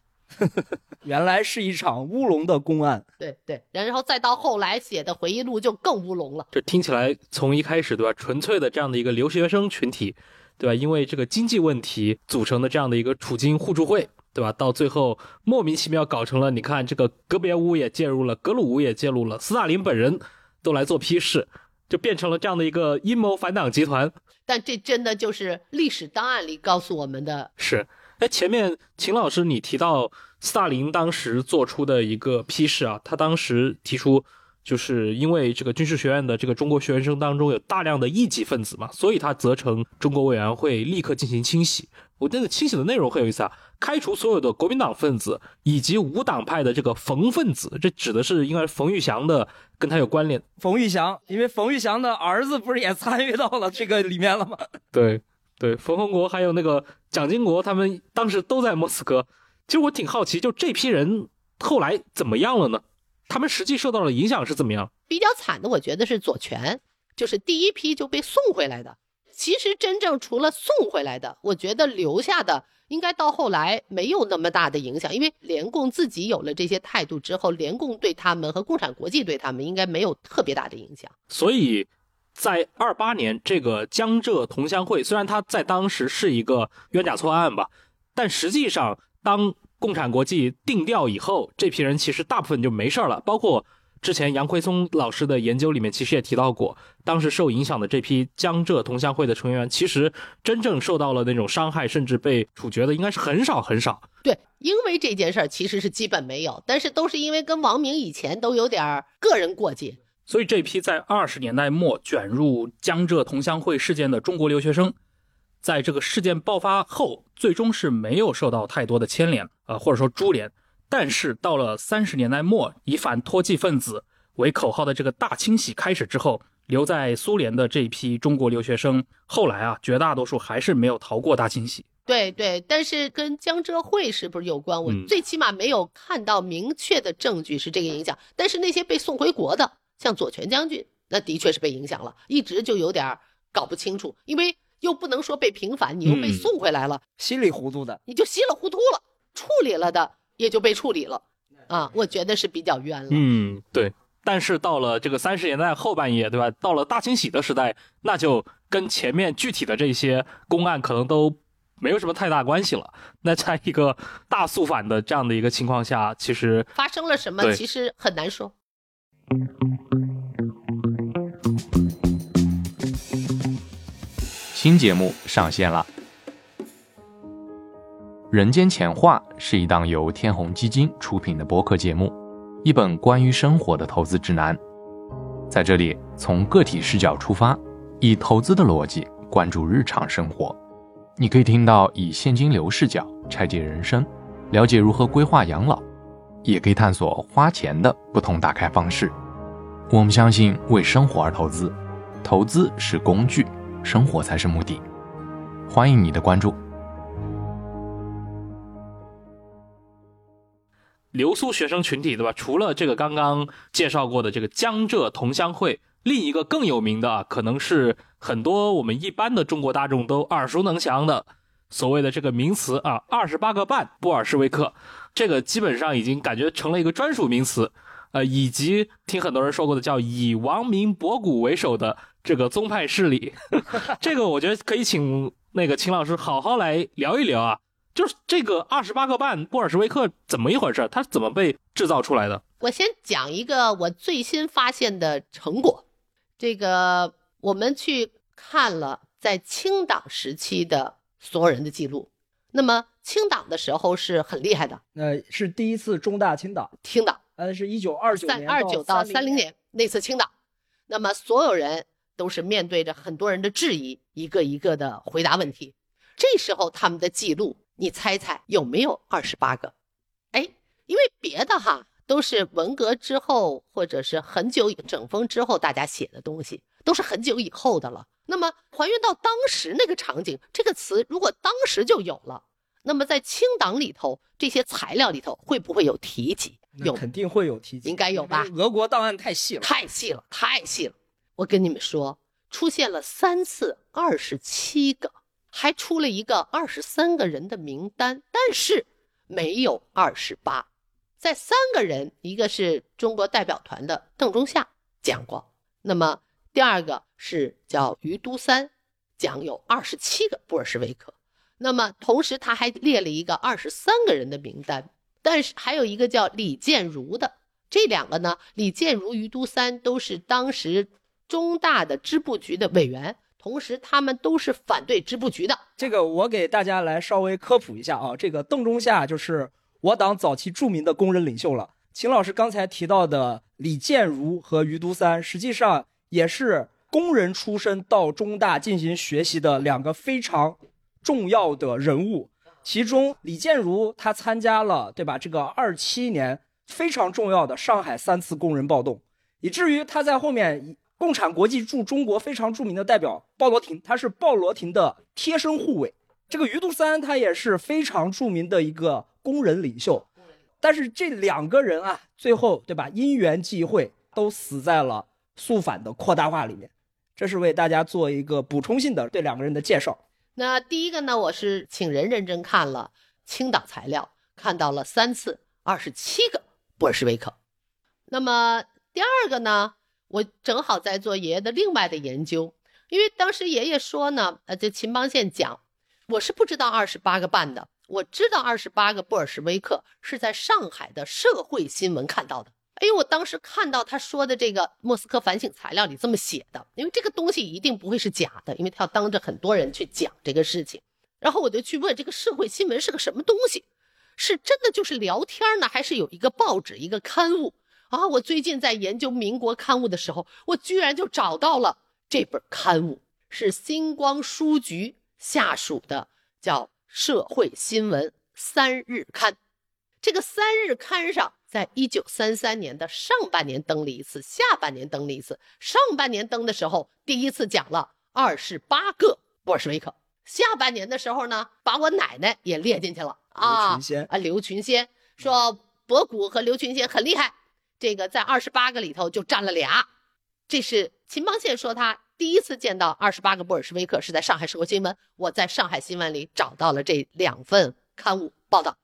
原来是一场乌龙的公案，对对，然后再到后来写的回忆录就更乌龙了。这听起来从一开始对吧，纯粹的这样的一个留学生群体，对吧？因为这个经济问题组成的这样的一个储金互助会，对吧？到最后莫名其妙搞成了，你看这个格别乌也介入了，格鲁乌也介入了，斯大林本人都来做批示，就变成了这样的一个阴谋反党集团。但这真的就是历史档案里告诉我们的是。哎，前面秦老师你提到斯大林当时做出的一个批示啊，他当时提出，就是因为这个军事学院的这个中国学员生当中有大量的异己分子嘛，所以他责成中国委员会立刻进行清洗。我那个清洗的内容很有意思啊，开除所有的国民党分子以及无党派的这个冯分子，这指的是应该是冯玉祥的跟他有关联。冯玉祥，因为冯玉祥的儿子不是也参与到了这个里面了吗？对。对，冯洪国还有那个蒋经国，他们当时都在莫斯科。其实我挺好奇，就这批人后来怎么样了呢？他们实际受到了影响是怎么样？比较惨的，我觉得是左权，就是第一批就被送回来的。其实真正除了送回来的，我觉得留下的应该到后来没有那么大的影响，因为联共自己有了这些态度之后，联共对他们和共产国际对他们应该没有特别大的影响。所以。在二八年，这个江浙同乡会虽然它在当时是一个冤假错案吧，但实际上当共产国际定调以后，这批人其实大部分就没事了。包括之前杨奎松老师的研究里面，其实也提到过，当时受影响的这批江浙同乡会的成员，其实真正受到了那种伤害，甚至被处决的，应该是很少很少。对，因为这件事儿其实是基本没有，但是都是因为跟王明以前都有点个人过节。所以这批在二十年代末卷入江浙同乡会事件的中国留学生，在这个事件爆发后，最终是没有受到太多的牵连，呃，或者说株连。但是到了三十年代末，以反脱剂分子为口号的这个大清洗开始之后，留在苏联的这批中国留学生，后来啊，绝大多数还是没有逃过大清洗。对对，但是跟江浙会是不是有关？我最起码没有看到明确的证据是这个影响。但是那些被送回国的。像左权将军，那的确是被影响了，一直就有点搞不清楚，因为又不能说被平反，你又被送回来了，稀里糊涂的，你就稀里糊涂了，处理了的也就被处理了，啊，我觉得是比较冤了。嗯，对。但是到了这个三十年代后半叶，对吧？到了大清洗的时代，那就跟前面具体的这些公案可能都没有什么太大关系了。那在一个大肃反的这样的一个情况下，其实发生了什么，其实很难说。新节目上线了，《人间浅话》是一档由天弘基金出品的播客节目，一本关于生活的投资指南。在这里，从个体视角出发，以投资的逻辑关注日常生活。你可以听到以现金流视角拆解人生，了解如何规划养老。也可以探索花钱的不同打开方式。我们相信为生活而投资，投资是工具，生活才是目的。欢迎你的关注。留苏学生群体，对吧？除了这个刚刚介绍过的这个江浙同乡会，另一个更有名的，可能是很多我们一般的中国大众都耳熟能详的所谓的这个名词啊，二十八个半布尔什维克，这个基本上已经感觉成了一个专属名词。呃，以及听很多人说过的叫以王明博古为首的这个宗派势力，这个我觉得可以请那个秦老师好好来聊一聊啊。就是这个二十八个半布尔什维克怎么一回事？它怎么被制造出来的？我先讲一个我最新发现的成果。这个我们去看了在清党时期的所有人的记录。那么清党的时候是很厉害的，那是第一次中大清党，清党。呃，是一九二九年二九到三零年那次清党，那么所有人都是面对着很多人的质疑，一个一个的回答问题。这时候他们的记录，你猜猜有没有二十八个？哎，因为别的哈都是文革之后或者是很久整风之后大家写的东西，都是很久以后的了。那么还原到当时那个场景，这个词如果当时就有了，那么在清党里头这些材料里头会不会有提及？有肯定会有提及，应该有吧？俄国档案太细了，太细了，太细了。我跟你们说，出现了三次二十七个，还出了一个二十三个人的名单，但是没有二十八。在三个人，一个是中国代表团的邓中夏讲过，那么第二个是叫于都三，讲有二十七个布尔什维克，那么同时他还列了一个二十三个人的名单。但是还有一个叫李建儒的，这两个呢，李建儒、于都三都是当时中大的支部局的委员，同时他们都是反对支部局的。这个我给大家来稍微科普一下啊，这个邓中夏就是我党早期著名的工人领袖了。秦老师刚才提到的李建儒和于都三，实际上也是工人出身到中大进行学习的两个非常重要的人物。其中，李建儒他参加了，对吧？这个二七年非常重要的上海三次工人暴动，以至于他在后面共产国际驻中国非常著名的代表鲍罗廷，他是鲍罗廷的贴身护卫。这个余都三他也是非常著名的一个工人领袖，但是这两个人啊，最后对吧？因缘际会都死在了肃反的扩大化里面。这是为大家做一个补充性的对两个人的介绍。那第一个呢，我是请人认真看了青岛材料，看到了三次二十七个布尔什维克。那么第二个呢，我正好在做爷爷的另外的研究，因为当时爷爷说呢，呃，这秦邦宪讲，我是不知道二十八个半的，我知道二十八个布尔什维克是在上海的社会新闻看到的。哎，我当时看到他说的这个莫斯科反省材料里这么写的，因为这个东西一定不会是假的，因为他要当着很多人去讲这个事情。然后我就去问这个社会新闻是个什么东西，是真的就是聊天呢，还是有一个报纸一个刊物啊？我最近在研究民国刊物的时候，我居然就找到了这本刊物，是星光书局下属的，叫《社会新闻三日刊》。这个三日刊上。在一九三三年的上半年登了一次，下半年登了一次。上半年登的时候，第一次讲了二十八个布尔什维克；下半年的时候呢，把我奶奶也列进去了啊啊！刘群仙说，博古和刘群仙很厉害，这个在二十八个里头就占了俩。这是秦邦宪说他第一次见到二十八个布尔什维克是在上海社会新闻，我在上海新闻里找到了这两份刊物报道。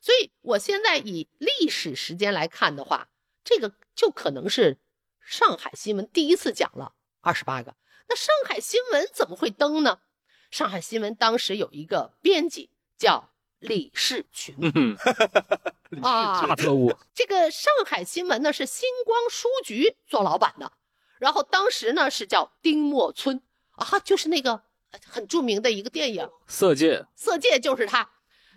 所以，我现在以历史时间来看的话，这个就可能是上海新闻第一次讲了二十八个。那上海新闻怎么会登呢？上海新闻当时有一个编辑叫李士 群，啊，大特务。这个上海新闻呢是星光书局做老板的，然后当时呢是叫丁默村啊，就是那个很著名的一个电影《色戒》，色戒就是他，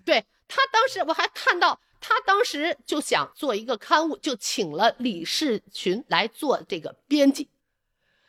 对。他当时我还看到，他当时就想做一个刊物，就请了李士群来做这个编辑。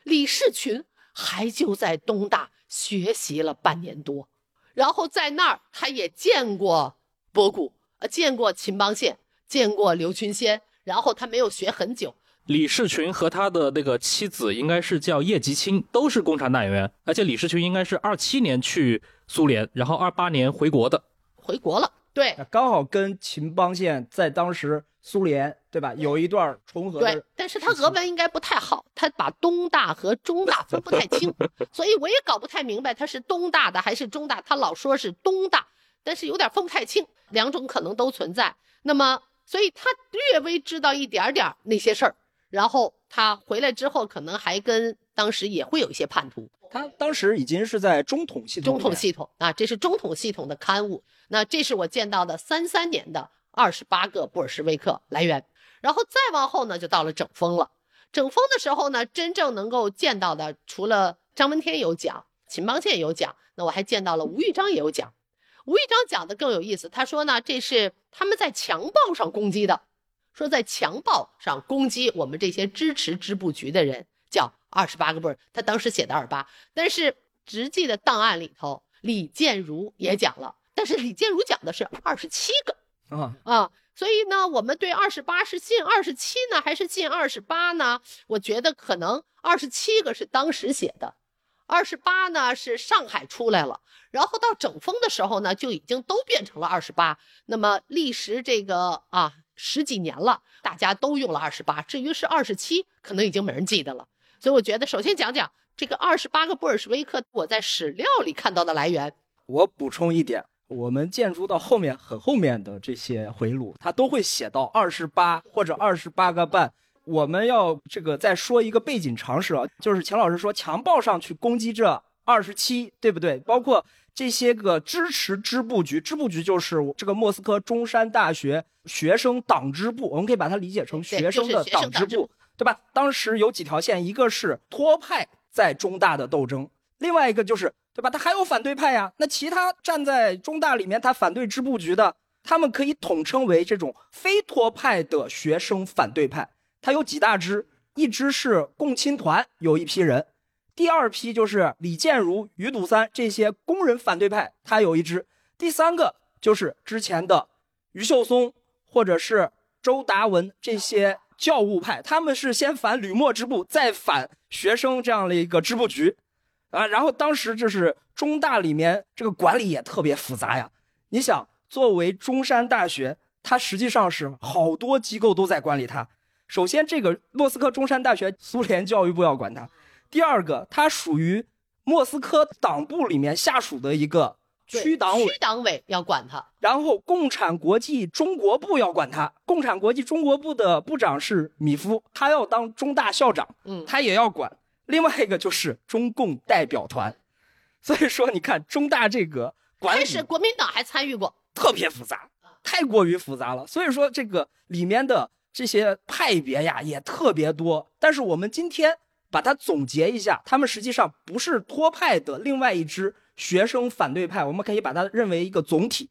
李士群还就在东大学习了半年多，然后在那儿他也见过博古，呃，见过秦邦宪，见过刘群先，然后他没有学很久。李士群和他的那个妻子应该是叫叶吉清，都是共产党员，而且李士群应该是二七年去苏联，然后二八年回国的，回国了。对，刚好跟秦邦宪在当时苏联，对吧？有一段重合。对，但是他俄文应该不太好，他把东大和中大分不太清，所以我也搞不太明白他是东大的还是中大。他老说是东大，但是有点分不太清，两种可能都存在。那么，所以他略微知道一点点那些事儿，然后他回来之后，可能还跟当时也会有一些叛徒。他当时已经是在中统系统，中统系统啊，这是中统系统的刊物。那这是我见到的三三年的。二十八个布尔什维克来源，然后再往后呢，就到了整风了。整风的时候呢，真正能够见到的，除了张闻天有讲，秦邦宪有讲，那我还见到了吴玉章也有讲。吴玉章讲的更有意思，他说呢，这是他们在强暴上攻击的，说在强暴上攻击我们这些支持支部局的人，叫二十八个不是。他当时写的二八，但是直记的档案里头，李建如也讲了，但是李建如讲的是二十七个。啊啊，所以呢，我们对二十八是进二十七呢，还是进二十八呢？我觉得可能二十七个是当时写的，二十八呢是上海出来了，然后到整风的时候呢，就已经都变成了二十八。那么历时这个啊十几年了，大家都用了二十八。至于是二十七，可能已经没人记得了。所以我觉得，首先讲讲这个二十八个布尔什维克，我在史料里看到的来源。我补充一点。我们建筑到后面很后面的这些回路，它都会写到二十八或者二十八个半。我们要这个再说一个背景常识啊，就是钱老师说强暴上去攻击这二十七，对不对？包括这些个支持支部局，支部局就是这个莫斯科中山大学学生党支部，我们可以把它理解成学生的党支部，对吧？当时有几条线，一个是托派在中大的斗争，另外一个就是。对吧？他还有反对派呀。那其他站在中大里面，他反对支部局的，他们可以统称为这种非托派的学生反对派。他有几大支，一支是共青团，有一批人；第二批就是李建儒、余笃三这些工人反对派，他有一支；第三个就是之前的余秀松或者是周达文这些教务派，他们是先反吕莫支部，再反学生这样的一个支部局。啊，然后当时就是中大里面这个管理也特别复杂呀。你想，作为中山大学，它实际上是好多机构都在管理它。首先，这个莫斯科中山大学，苏联教育部要管它；第二个，它属于莫斯科党部里面下属的一个区党委，区党委要管他。然后，共产国际中国部要管他。共产国际中国部的部长是米夫，他要当中大校长，嗯，他也要管。另外一个就是中共代表团，所以说你看中大这个管理，开始国民党还参与过，特别复杂，太过于复杂了。所以说这个里面的这些派别呀也特别多。但是我们今天把它总结一下，他们实际上不是托派的另外一支学生反对派，我们可以把它认为一个总体，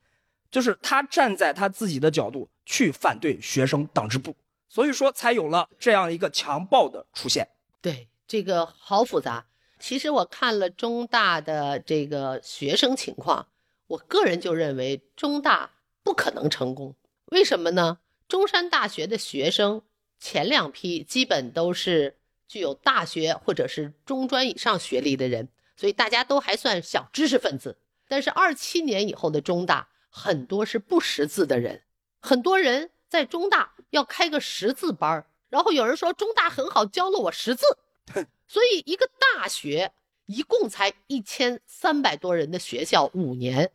就是他站在他自己的角度去反对学生党支部，所以说才有了这样一个强暴的出现。对。这个好复杂。其实我看了中大的这个学生情况，我个人就认为中大不可能成功。为什么呢？中山大学的学生前两批基本都是具有大学或者是中专以上学历的人，所以大家都还算小知识分子。但是二七年以后的中大很多是不识字的人，很多人在中大要开个识字班然后有人说中大很好，教了我识字。所以，一个大学一共才一千三百多人的学校，五年，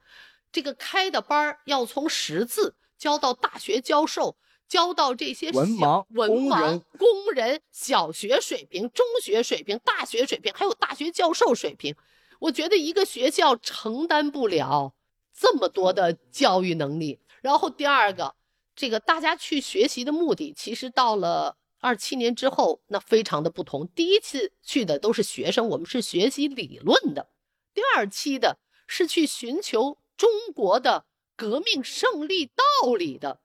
这个开的班儿要从识字教到大学教授，教到这些文盲、文盲工人，小学水平、中学水平、大学水平，还有大学教授水平。我觉得一个学校承担不了这么多的教育能力。然后第二个，这个大家去学习的目的，其实到了。二七年之后，那非常的不同。第一次去的都是学生，我们是学习理论的；第二期的是去寻求中国的革命胜利道理的。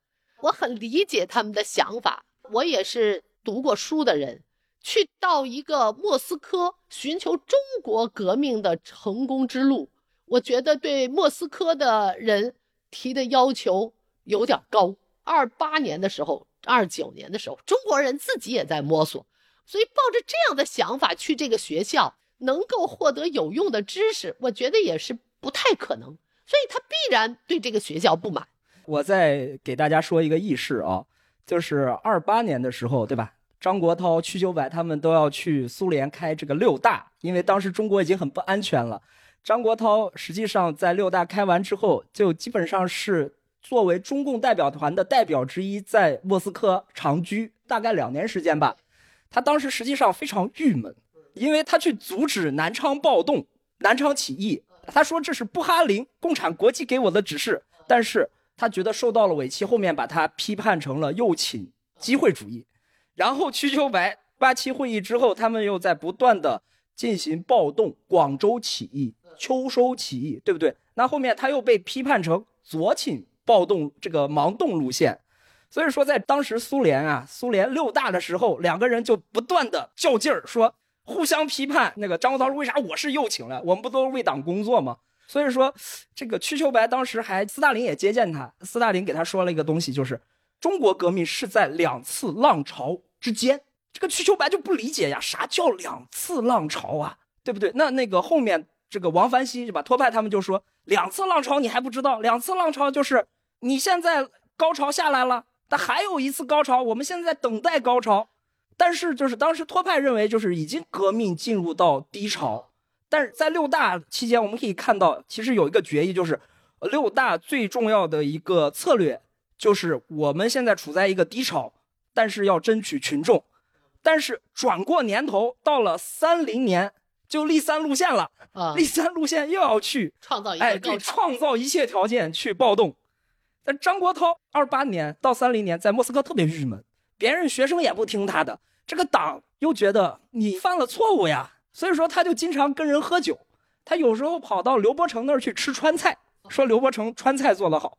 我很理解他们的想法，我也是读过书的人，去到一个莫斯科寻求中国革命的成功之路，我觉得对莫斯科的人提的要求有点高。二八年的时候。二九年的时候，中国人自己也在摸索，所以抱着这样的想法去这个学校，能够获得有用的知识，我觉得也是不太可能。所以他必然对这个学校不满。我再给大家说一个轶事啊，就是二八年的时候，对吧？张国焘、瞿秋白他们都要去苏联开这个六大，因为当时中国已经很不安全了。张国焘实际上在六大开完之后，就基本上是作为中共代表团的代表之一，在莫斯科长居大概两年时间吧。他当时实际上非常郁闷，因为他去阻止南昌暴动、南昌起义，他说这是布哈林共产国际给我的指示，但是他觉得受到了委屈，后面把他批判成了右倾机会主义。然后瞿秋白八七会议之后，他们又在不断的进行暴动，广州起义、秋收起义，对不对？那后面他又被批判成左倾暴动这个盲动路线，所以说在当时苏联啊，苏联六大的时候，两个人就不断的较劲儿，说互相批判。那个张国焘说：“为啥我是右倾了？我们不都是为党工作吗？”所以说，这个瞿秋白当时还斯大林也接见他，斯大林给他说了一个东西，就是。中国革命是在两次浪潮之间，这个瞿秋白就不理解呀，啥叫两次浪潮啊？对不对？那那个后面这个王凡熙是吧？托派他们就说两次浪潮你还不知道？两次浪潮就是你现在高潮下来了，但还有一次高潮，我们现在在等待高潮。但是就是当时托派认为就是已经革命进入到低潮，但是在六大期间我们可以看到，其实有一个决议，就是六大最重要的一个策略。就是我们现在处在一个低潮，但是要争取群众，但是转过年头到了三零年就立三路线了啊，立三路线又要去创造一哎，对，创造一切条件去暴动。但张国焘二八年到三零年在莫斯科特别郁闷，别人学生也不听他的，这个党又觉得你犯了错误呀，所以说他就经常跟人喝酒，他有时候跑到刘伯承那儿去吃川菜，说刘伯承川菜做得好。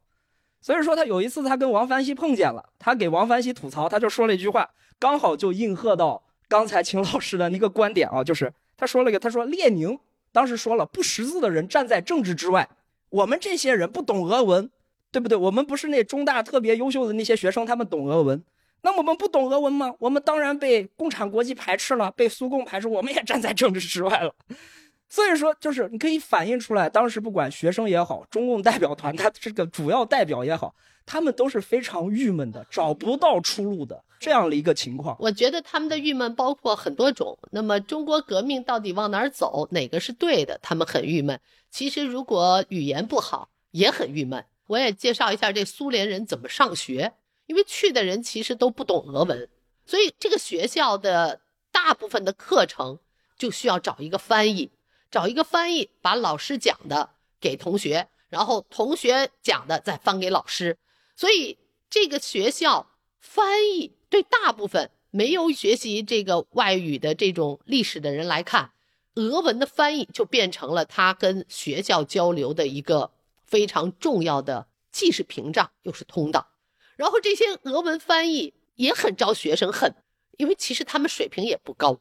所以说他有一次他跟王凡熙碰见了，他给王凡熙吐槽，他就说了一句话，刚好就应和到刚才秦老师的那个观点啊，就是他说了一个，他说列宁当时说了，不识字的人站在政治之外，我们这些人不懂俄文，对不对？我们不是那中大特别优秀的那些学生，他们懂俄文，那我们不懂俄文吗？我们当然被共产国际排斥了，被苏共排斥，我们也站在政治之外了。所以说，就是你可以反映出来，当时不管学生也好，中共代表团他这个主要代表也好，他们都是非常郁闷的，找不到出路的这样的一个情况。我觉得他们的郁闷包括很多种。那么中国革命到底往哪儿走，哪个是对的？他们很郁闷。其实如果语言不好，也很郁闷。我也介绍一下这苏联人怎么上学，因为去的人其实都不懂俄文，所以这个学校的大部分的课程就需要找一个翻译。找一个翻译，把老师讲的给同学，然后同学讲的再翻给老师。所以这个学校翻译对大部分没有学习这个外语的这种历史的人来看，俄文的翻译就变成了他跟学校交流的一个非常重要的，既是屏障又是通道。然后这些俄文翻译也很招学生恨，因为其实他们水平也不高。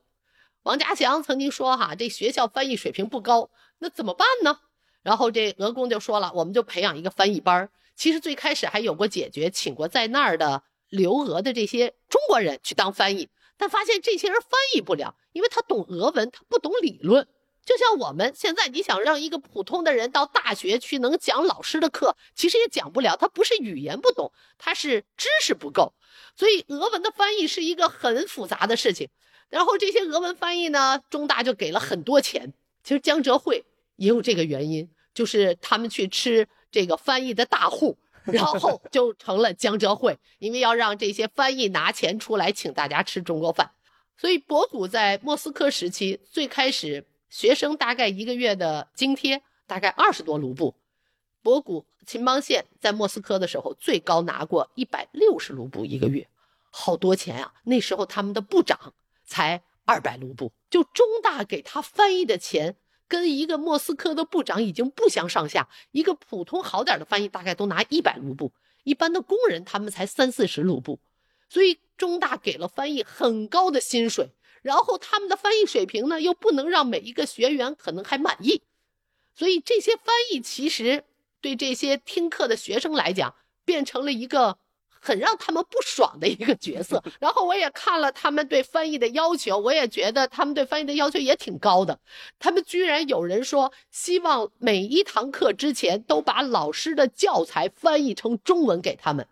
王家祥曾经说：“哈，这学校翻译水平不高，那怎么办呢？”然后这俄工就说了：“我们就培养一个翻译班其实最开始还有过解决，请过在那儿的留俄的这些中国人去当翻译，但发现这些人翻译不了，因为他懂俄文，他不懂理论。就像我们现在，你想让一个普通的人到大学去能讲老师的课，其实也讲不了。他不是语言不懂，他是知识不够。所以俄文的翻译是一个很复杂的事情。”然后这些俄文翻译呢，中大就给了很多钱。其实江浙会也有这个原因，就是他们去吃这个翻译的大户，然后 就成了江浙会，因为要让这些翻译拿钱出来请大家吃中国饭。所以博古在莫斯科时期，最开始学生大概一个月的津贴大概二十多卢布。博古秦邦宪在莫斯科的时候，最高拿过一百六十卢布一个月，好多钱啊！那时候他们的部长。才二百卢布，就中大给他翻译的钱，跟一个莫斯科的部长已经不相上下。一个普通好点的翻译大概都拿一百卢布，一般的工人他们才三四十卢布。所以中大给了翻译很高的薪水，然后他们的翻译水平呢又不能让每一个学员可能还满意，所以这些翻译其实对这些听课的学生来讲变成了一个。很让他们不爽的一个角色，然后我也看了他们对翻译的要求，我也觉得他们对翻译的要求也挺高的。他们居然有人说，希望每一堂课之前都把老师的教材翻译成中文给他们。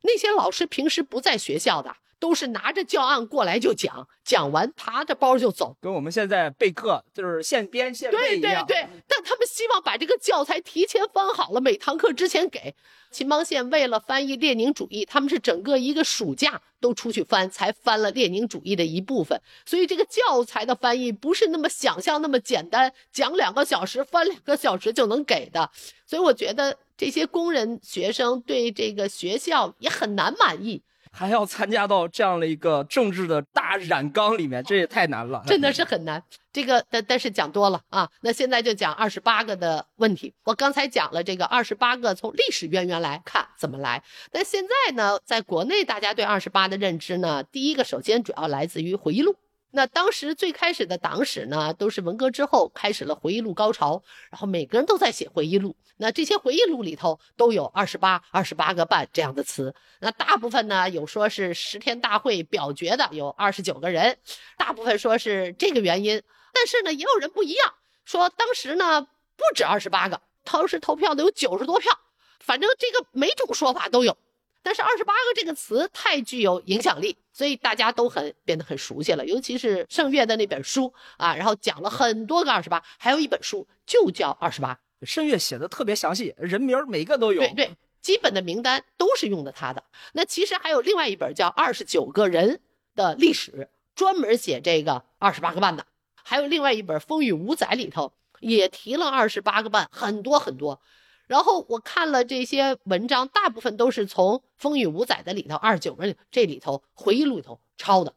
那些老师平时不在学校的。都是拿着教案过来就讲，讲完拿着包就走，跟我们现在备课就是现编现背一样。对对对，但他们希望把这个教材提前翻好了，每堂课之前给。秦邦宪为了翻译列宁主义，他们是整个一个暑假都出去翻，才翻了列宁主义的一部分。所以这个教材的翻译不是那么想象那么简单，讲两个小时翻两个小时就能给的。所以我觉得这些工人学生对这个学校也很难满意。还要参加到这样的一个政治的大染缸里面，这也太难了，真的是很难。这个但但是讲多了啊，那现在就讲二十八个的问题。我刚才讲了这个二十八个，从历史渊源来看怎么来。那现在呢，在国内大家对二十八的认知呢，第一个首先主要来自于回忆录。那当时最开始的党史呢，都是文革之后开始了回忆录高潮，然后每个人都在写回忆录。那这些回忆录里头都有二十八、二十八个半这样的词。那大部分呢有说是十天大会表决的，有二十九个人，大部分说是这个原因。但是呢，也有人不一样，说当时呢不止二十八个，当时投票的有九十多票，反正这个每种说法都有。但是二十八个这个词太具有影响力，所以大家都很变得很熟悉了。尤其是盛月的那本书啊，然后讲了很多个二十八，还有一本书就叫二十八。盛月写的特别详细，人名每个都有。对对，基本的名单都是用的他的。那其实还有另外一本叫《二十九个人的历史》，专门写这个二十八个半的。还有另外一本《风雨五载》里头也提了二十八个半，很多很多。然后我看了这些文章，大部分都是从《风雨五载》的里头二十九个这里头回忆录里头抄的，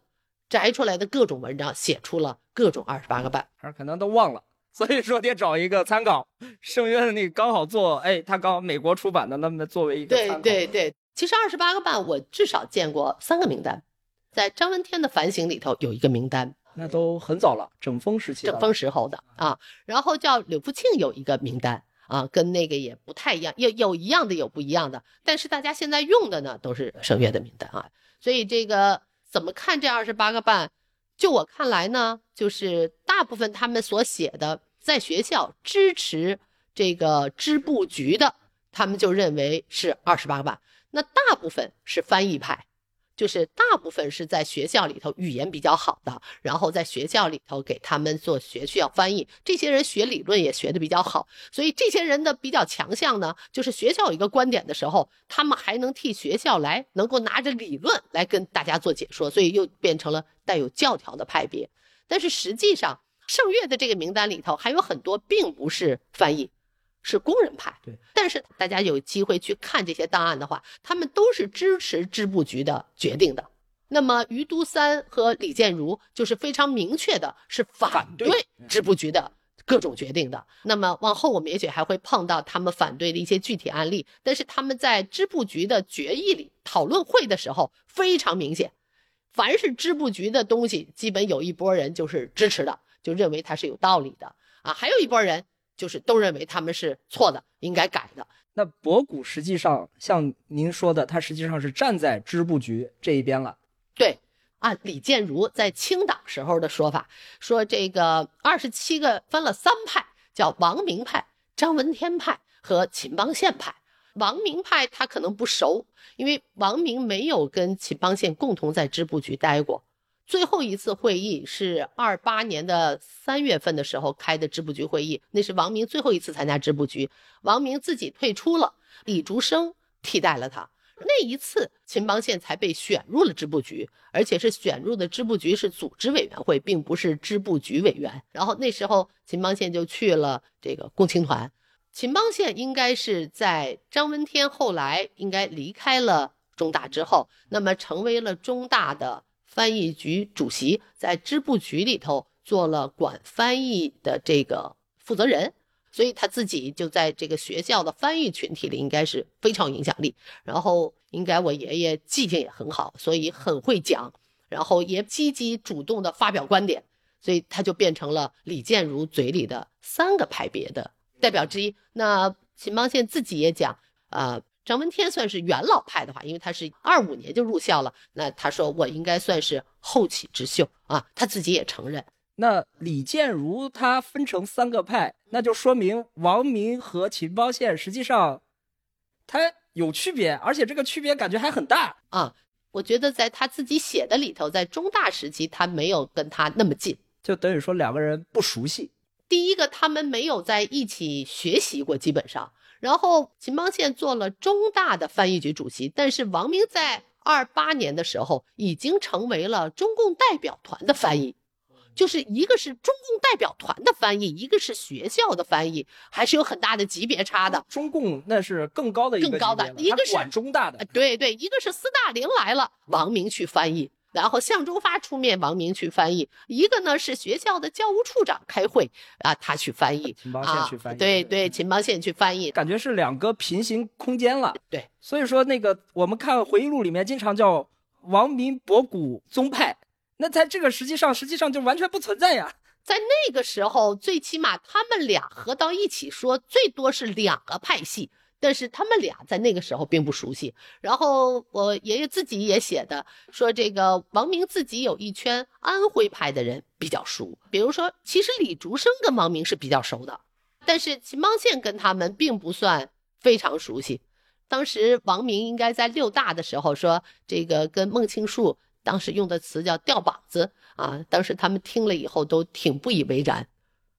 摘出来的各种文章，写出了各种二十八个半，可能都忘了，所以说得找一个参考。圣约的那刚好做，哎，他刚好美国出版的，那么作为一个对对对，其实二十八个半我至少见过三个名单，在张闻天的反省里头有一个名单，那都很早了，整风时期，整风时候的啊，然后叫柳福庆有一个名单。啊，跟那个也不太一样，有有一样的，有不一样的。但是大家现在用的呢，都是声乐的名单啊。所以这个怎么看这二十八个半？就我看来呢，就是大部分他们所写的，在学校支持这个支部局的，他们就认为是二十八个半。那大部分是翻译派。就是大部分是在学校里头语言比较好的，然后在学校里头给他们做学需要翻译。这些人学理论也学的比较好，所以这些人的比较强项呢，就是学校有一个观点的时候，他们还能替学校来，能够拿着理论来跟大家做解说，所以又变成了带有教条的派别。但是实际上，盛月的这个名单里头还有很多并不是翻译。是工人派，对，但是大家有机会去看这些档案的话，他们都是支持支部局的决定的。那么于都三和李建如就是非常明确的是反对支部局的各种决定的。那么往后我们也许还会碰到他们反对的一些具体案例，但是他们在支部局的决议里讨论会的时候非常明显，凡是支部局的东西，基本有一波人就是支持的，就认为它是有道理的啊，还有一波人。就是都认为他们是错的，应该改的。那博古实际上像您说的，他实际上是站在支部局这一边了。对，按李建如在清党时候的说法，说这个二十七个分了三派，叫王明派、张闻天派和秦邦宪派。王明派他可能不熟，因为王明没有跟秦邦宪共同在支部局待过。最后一次会议是二八年的三月份的时候开的支部局会议，那是王明最后一次参加支部局。王明自己退出了，李竹生替代了他。那一次，秦邦宪才被选入了支部局，而且是选入的支部局是组织委员会，并不是支部局委员。然后那时候，秦邦宪就去了这个共青团。秦邦宪应该是在张闻天后来应该离开了中大之后，那么成为了中大的。翻译局主席在支部局里头做了管翻译的这个负责人，所以他自己就在这个学校的翻译群体里应该是非常有影响力。然后应该我爷爷记性也很好，所以很会讲，然后也积极主动的发表观点，所以他就变成了李建儒嘴里的三个派别的代表之一。那秦邦宪自己也讲啊。张闻天算是元老派的话，因为他是二五年就入校了，那他说我应该算是后起之秀啊，他自己也承认。那李建儒他分成三个派，那就说明王明和秦邦宪实际上他有区别，而且这个区别感觉还很大啊。我觉得在他自己写的里头，在中大时期，他没有跟他那么近，就等于说两个人不熟悉。第一个，他们没有在一起学习过，基本上。然后秦邦宪做了中大的翻译局主席，但是王明在二八年的时候已经成为了中共代表团的翻译。就是一个是中共代表团的翻译，一个是学校的翻译，还是有很大的级别差的。中共那是更高的一个更高的，一个是管中大的。对对，一个是斯大林来了，王明去翻译，然后向忠发出面，王明去翻译。一个呢是学校的教务处长开会啊，他去翻译。秦邦宪去翻译。对对，秦邦宪去翻译，感觉是两个平行空间了。对，所以说那个我们看回忆录里面经常叫王明博古宗派。那在这个实际上，实际上就完全不存在呀。在那个时候，最起码他们俩合到一起说，最多是两个派系。但是他们俩在那个时候并不熟悉。然后我爷爷自己也写的说，这个王明自己有一圈安徽派的人比较熟。比如说，其实李竹生跟王明是比较熟的，但是秦邦宪跟他们并不算非常熟悉。当时王明应该在六大的时候说，这个跟孟庆树。当时用的词叫“掉膀子”啊，当时他们听了以后都挺不以为然，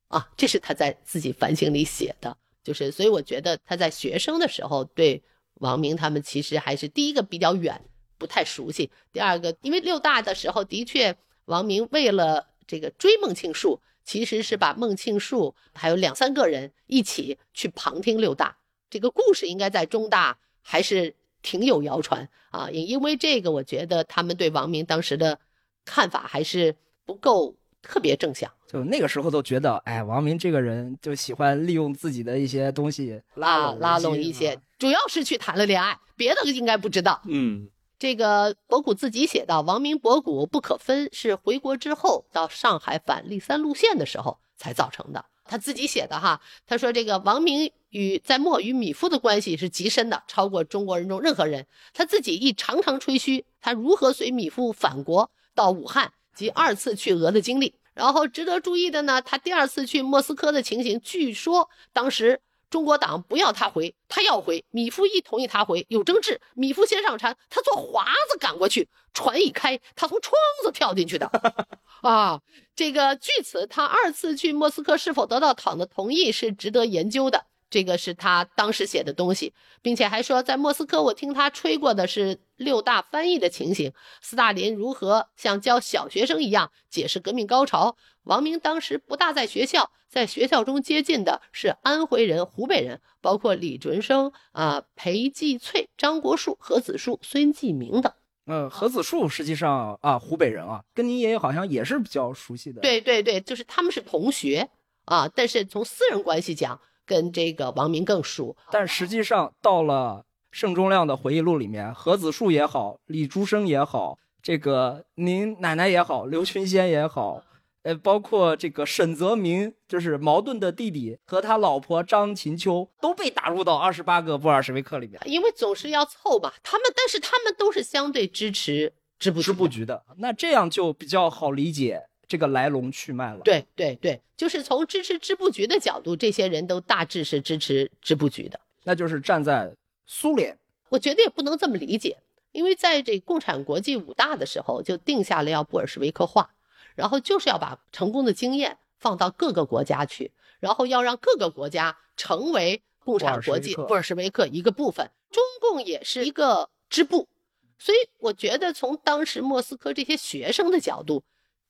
啊，这是他在自己反省里写的，就是所以我觉得他在学生的时候对王明他们其实还是第一个比较远，不太熟悉；第二个，因为六大的时候的确王明为了这个追孟庆树，其实是把孟庆树还有两三个人一起去旁听六大，这个故事应该在中大还是。挺有谣传啊，也因为这个，我觉得他们对王明当时的看法还是不够特别正向。就那个时候都觉得，哎，王明这个人就喜欢利用自己的一些东西拉拉拢一些，主要是去谈了恋爱，别的应该不知道。嗯，这个博古自己写到，王明博古不可分，是回国之后到上海反立三路线的时候才造成的。他自己写的哈，他说这个王明与在墨与米夫的关系是极深的，超过中国人中任何人。他自己亦常常吹嘘他如何随米夫返国到武汉及二次去俄的经历。然后值得注意的呢，他第二次去莫斯科的情形，据说当时。中国党不要他回，他要回。米夫一同意他回，有争执。米夫先上船，他坐华子赶过去。船一开，他从窗子跳进去的。啊，这个据此，他二次去莫斯科是否得到党的同意是值得研究的。这个是他当时写的东西，并且还说，在莫斯科我听他吹过的是六大翻译的情形，斯大林如何像教小学生一样解释革命高潮。王明当时不大在学校，在学校中接近的是安徽人、湖北人，包括李준生啊、裴继翠、张国树、何子树、孙继明等。嗯，何子树实际上啊，湖北人啊，跟您爷爷好像也是比较熟悉的。对对对，就是他们是同学啊，但是从私人关系讲。跟这个王明更熟，但实际上到了盛忠亮的回忆录里面，何子树也好，李竹生也好，这个您奶奶也好，刘群仙也好，呃，包括这个沈泽民，就是茅盾的弟弟和他老婆张琴秋，都被打入到二十八个布尔什维克里面，因为总是要凑嘛。他们，但是他们都是相对支持支部支部局的，那这样就比较好理解。这个来龙去脉了，对对对，就是从支持支部局的角度，这些人都大致是支持支部局的，那就是站在苏联。我觉得也不能这么理解，因为在这共产国际五大的时候就定下了要布尔什维克化，然后就是要把成功的经验放到各个国家去，然后要让各个国家成为共产国际布尔什维克一个部分，中共也是一个支部，所以我觉得从当时莫斯科这些学生的角度。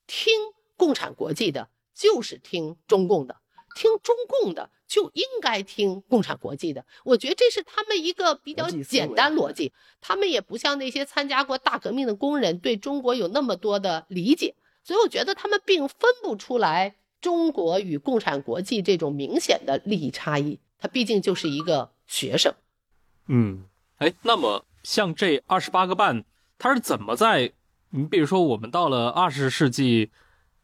听共产国际的，就是听中共的；听中共的，就应该听共产国际的。我觉得这是他们一个比较简单逻辑。他们也不像那些参加过大革命的工人，对中国有那么多的理解。所以我觉得他们并分不出来中国与共产国际这种明显的利益差异。他毕竟就是一个学生。嗯，哎，那么像这二十八个半，他是怎么在？你比如说，我们到了二十世纪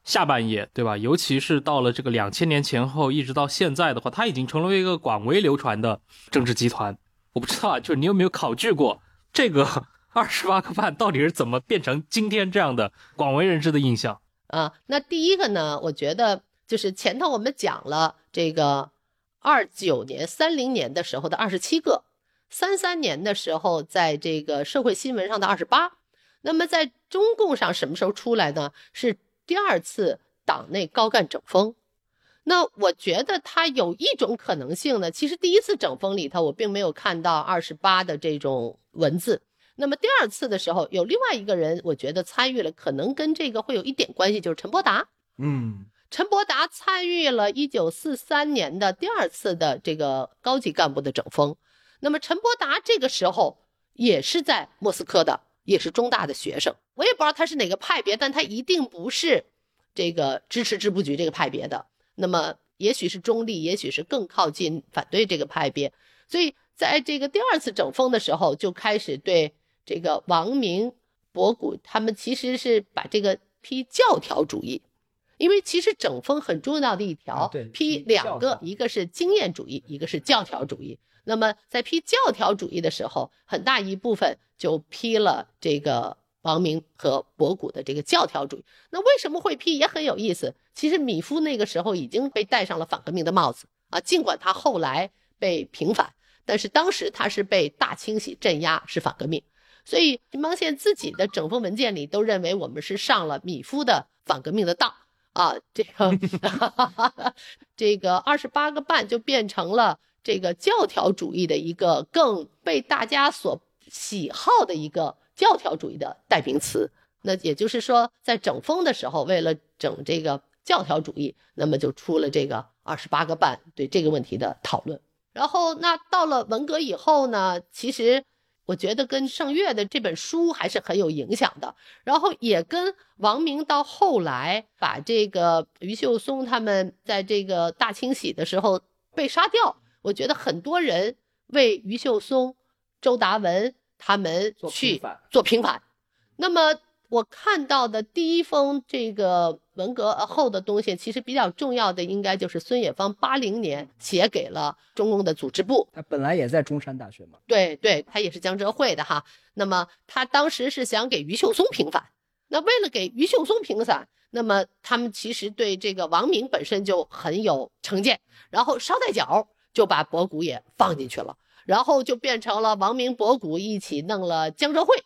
下半叶，对吧？尤其是到了这个两千年前后，一直到现在的话，它已经成为一个广为流传的政治集团。我不知道啊，就是你有没有考据过这个 二十八个半到底是怎么变成今天这样的广为人知的印象啊？那第一个呢，我觉得就是前头我们讲了这个二九年、三零年的时候的二十七个，三三年的时候，在这个社会新闻上的二十八。那么在中共上什么时候出来呢？是第二次党内高干整风。那我觉得他有一种可能性呢，其实第一次整风里头我并没有看到二十八的这种文字。那么第二次的时候，有另外一个人，我觉得参与了，可能跟这个会有一点关系，就是陈伯达。嗯。陈伯达参与了1943年的第二次的这个高级干部的整风，那么陈伯达这个时候也是在莫斯科的，也是中大的学生。我也不知道他是哪个派别，但他一定不是这个支持支部局这个派别的。那么也许是中立，也许是更靠近反对这个派别。所以在这个第二次整风的时候，就开始对这个王明、博古他们其实是把这个批教条主义。因为其实整风很重要的一条，批两个，一个是经验主义，一个是教条主义。那么在批教条主义的时候，很大一部分就批了这个王明和博古的这个教条主义。那为什么会批也很有意思。其实米夫那个时候已经被戴上了反革命的帽子啊，尽管他后来被平反，但是当时他是被大清洗镇压，是反革命。所以秦邦宪自己的整封文件里都认为我们是上了米夫的反革命的当。啊，这个 这个二十八个半就变成了这个教条主义的一个更被大家所喜好的一个教条主义的代名词。那也就是说，在整风的时候，为了整这个教条主义，那么就出了这个二十八个半对这个问题的讨论。然后，那到了文革以后呢，其实。我觉得跟盛月的这本书还是很有影响的，然后也跟王明到后来把这个于秀松他们在这个大清洗的时候被杀掉，我觉得很多人为于秀松、周达文他们去做平反，那么。我看到的第一封这个文革后的东西，其实比较重要的，应该就是孙冶方八零年写给了中共的组织部。他本来也在中山大学嘛。对对，他也是江浙会的哈。那么他当时是想给余秀松平反。那为了给余秀松平反，那么他们其实对这个王明本身就很有成见，然后捎带脚就把博古也放进去了，然后就变成了王明、博古一起弄了江浙会。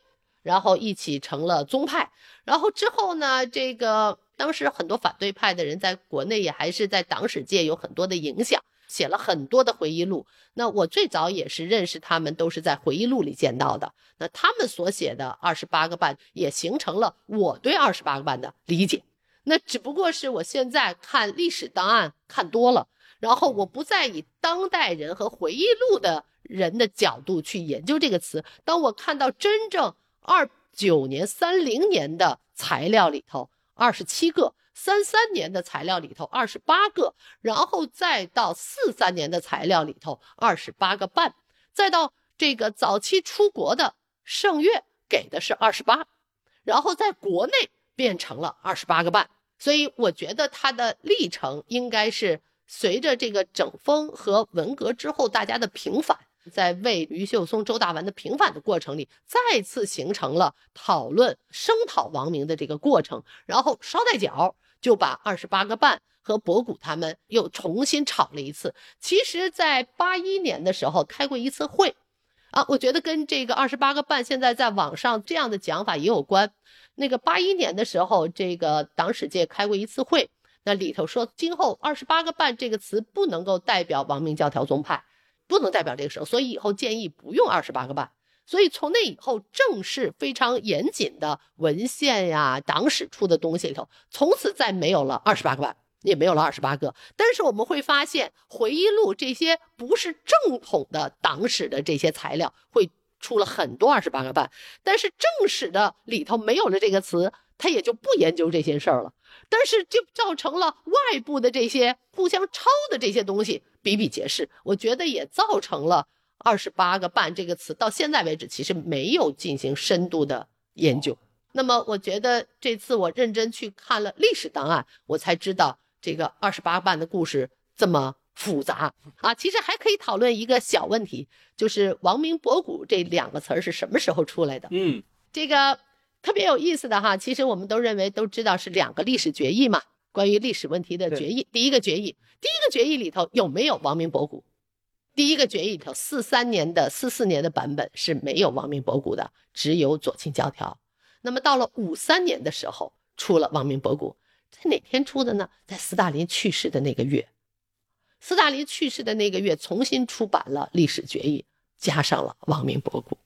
然后一起成了宗派，然后之后呢，这个当时很多反对派的人在国内也还是在党史界有很多的影响，写了很多的回忆录。那我最早也是认识他们，都是在回忆录里见到的。那他们所写的二十八个半，也形成了我对二十八个半的理解。那只不过是我现在看历史档案看多了，然后我不再以当代人和回忆录的人的角度去研究这个词。当我看到真正。二九年、三零年的材料里头二十七个，三三年的材料里头二十八个，然后再到四三年的材料里头二十八个半，再到这个早期出国的盛月给的是二十八，然后在国内变成了二十八个半，所以我觉得它的历程应该是随着这个整风和文革之后大家的平反。在为余秀松、周大文的平反的过程里，再次形成了讨论声讨王明的这个过程，然后捎带脚就把二十八个半和博古他们又重新炒了一次。其实，在八一年的时候开过一次会，啊，我觉得跟这个二十八个半现在在网上这样的讲法也有关。那个八一年的时候，这个党史界开过一次会，那里头说，今后二十八个半这个词不能够代表王明教条宗派。不能代表这个时候，所以以后建议不用二十八个半。所以从那以后，正式非常严谨的文献呀、党史出的东西里头，从此再没有了二十八个半，也没有了二十八个。但是我们会发现，回忆录这些不是正统的党史的这些材料，会出了很多二十八个半。但是正史的里头没有了这个词，他也就不研究这些事儿了。但是就造成了外部的这些互相抄的这些东西。比比皆是，我觉得也造成了“二十八个半”这个词到现在为止其实没有进行深度的研究。那么，我觉得这次我认真去看了历史档案，我才知道这个“二十八半”的故事这么复杂啊！其实还可以讨论一个小问题，就是“亡明博古”这两个词儿是什么时候出来的？嗯，这个特别有意思的哈。其实我们都认为都知道是两个历史决议嘛。关于历史问题的决议，第一个决议，第一个决议里头有没有亡明博古？第一个决议里头，四三年的、四四年的版本是没有亡命博古的，只有左倾教条。那么到了五三年的时候，出了亡命博古，在哪天出的呢？在斯大林去世的那个月。斯大林去世的那个月，重新出版了历史决议，加上了亡命博古。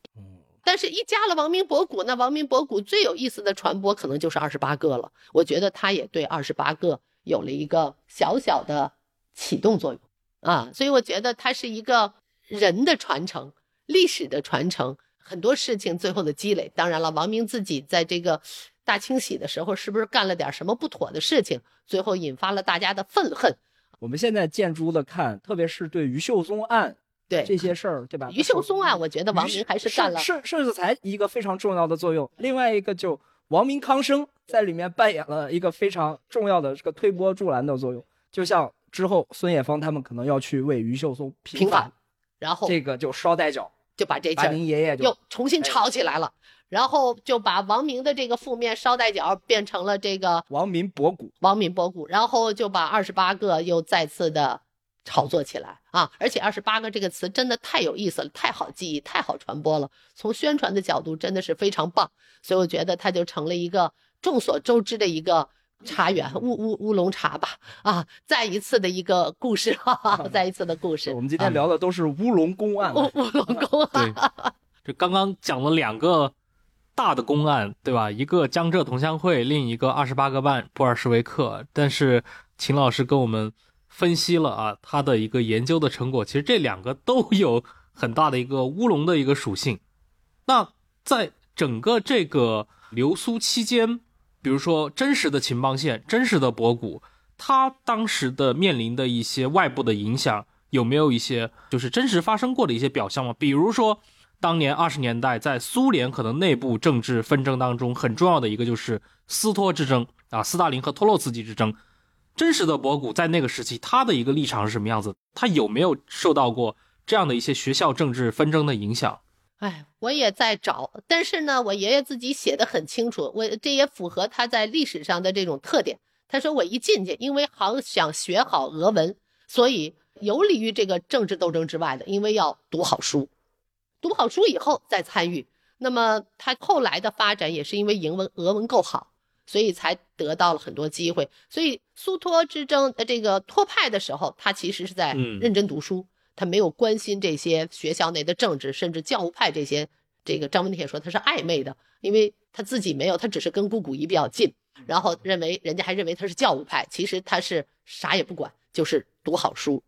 但是，一加了亡命博古，那亡命博古最有意思的传播可能就是二十八个了。我觉得他也对二十八个有了一个小小的启动作用啊。所以，我觉得它是一个人的传承，历史的传承，很多事情最后的积累。当然了，王明自己在这个大清洗的时候，是不是干了点什么不妥的事情，最后引发了大家的愤恨？我们现在见诸的看，特别是对于秀松案。对这些事儿，对吧？于秀松案，我觉得王明还是干了是是是才一个非常重要的作用。另外一个就王明康生在里面扮演了一个非常重要的这个推波助澜的作用。就像之后孙冶方他们可能要去为于秀松平反，然后这个就捎带脚就把这把您爷爷又重新炒起来了，然后就把王明的这个负面捎带脚变成了这个王明博古，王明博古，然后就把二十八个又再次的。炒作起来啊！而且“二十八个”这个词真的太有意思了，太好记忆，太好传播了。从宣传的角度，真的是非常棒。所以我觉得它就成了一个众所周知的一个茶园乌乌乌龙茶吧。啊，再一次的一个故事，哈哈，再一次的故事。我们今天聊的都是乌龙公案。乌乌龙公案。对，这刚刚讲了两个大的公案，对吧？一个江浙同乡会，另一个二十八个半布尔什维克。但是秦老师跟我们。分析了啊，他的一个研究的成果，其实这两个都有很大的一个乌龙的一个属性。那在整个这个流苏期间，比如说真实的秦邦县、真实的博古，他当时的面临的一些外部的影响，有没有一些就是真实发生过的一些表象吗？比如说，当年二十年代在苏联可能内部政治纷争当中，很重要的一个就是斯托之争啊，斯大林和托洛茨基之争。真实的博古在那个时期，他的一个立场是什么样子？他有没有受到过这样的一些学校政治纷争的影响？哎，我也在找，但是呢，我爷爷自己写的很清楚，我这也符合他在历史上的这种特点。他说我一进去，因为好想学好俄文，所以游离于这个政治斗争之外的，因为要读好书，读好书以后再参与。那么他后来的发展也是因为英文、俄文够好。所以才得到了很多机会。所以苏托之争呃这个托派的时候，他其实是在认真读书，他没有关心这些学校内的政治，甚至教务派这些。这个张文铁说他是暧昧的，因为他自己没有，他只是跟姑姑仪比较近，然后认为人家还认为他是教务派，其实他是啥也不管，就是读好书。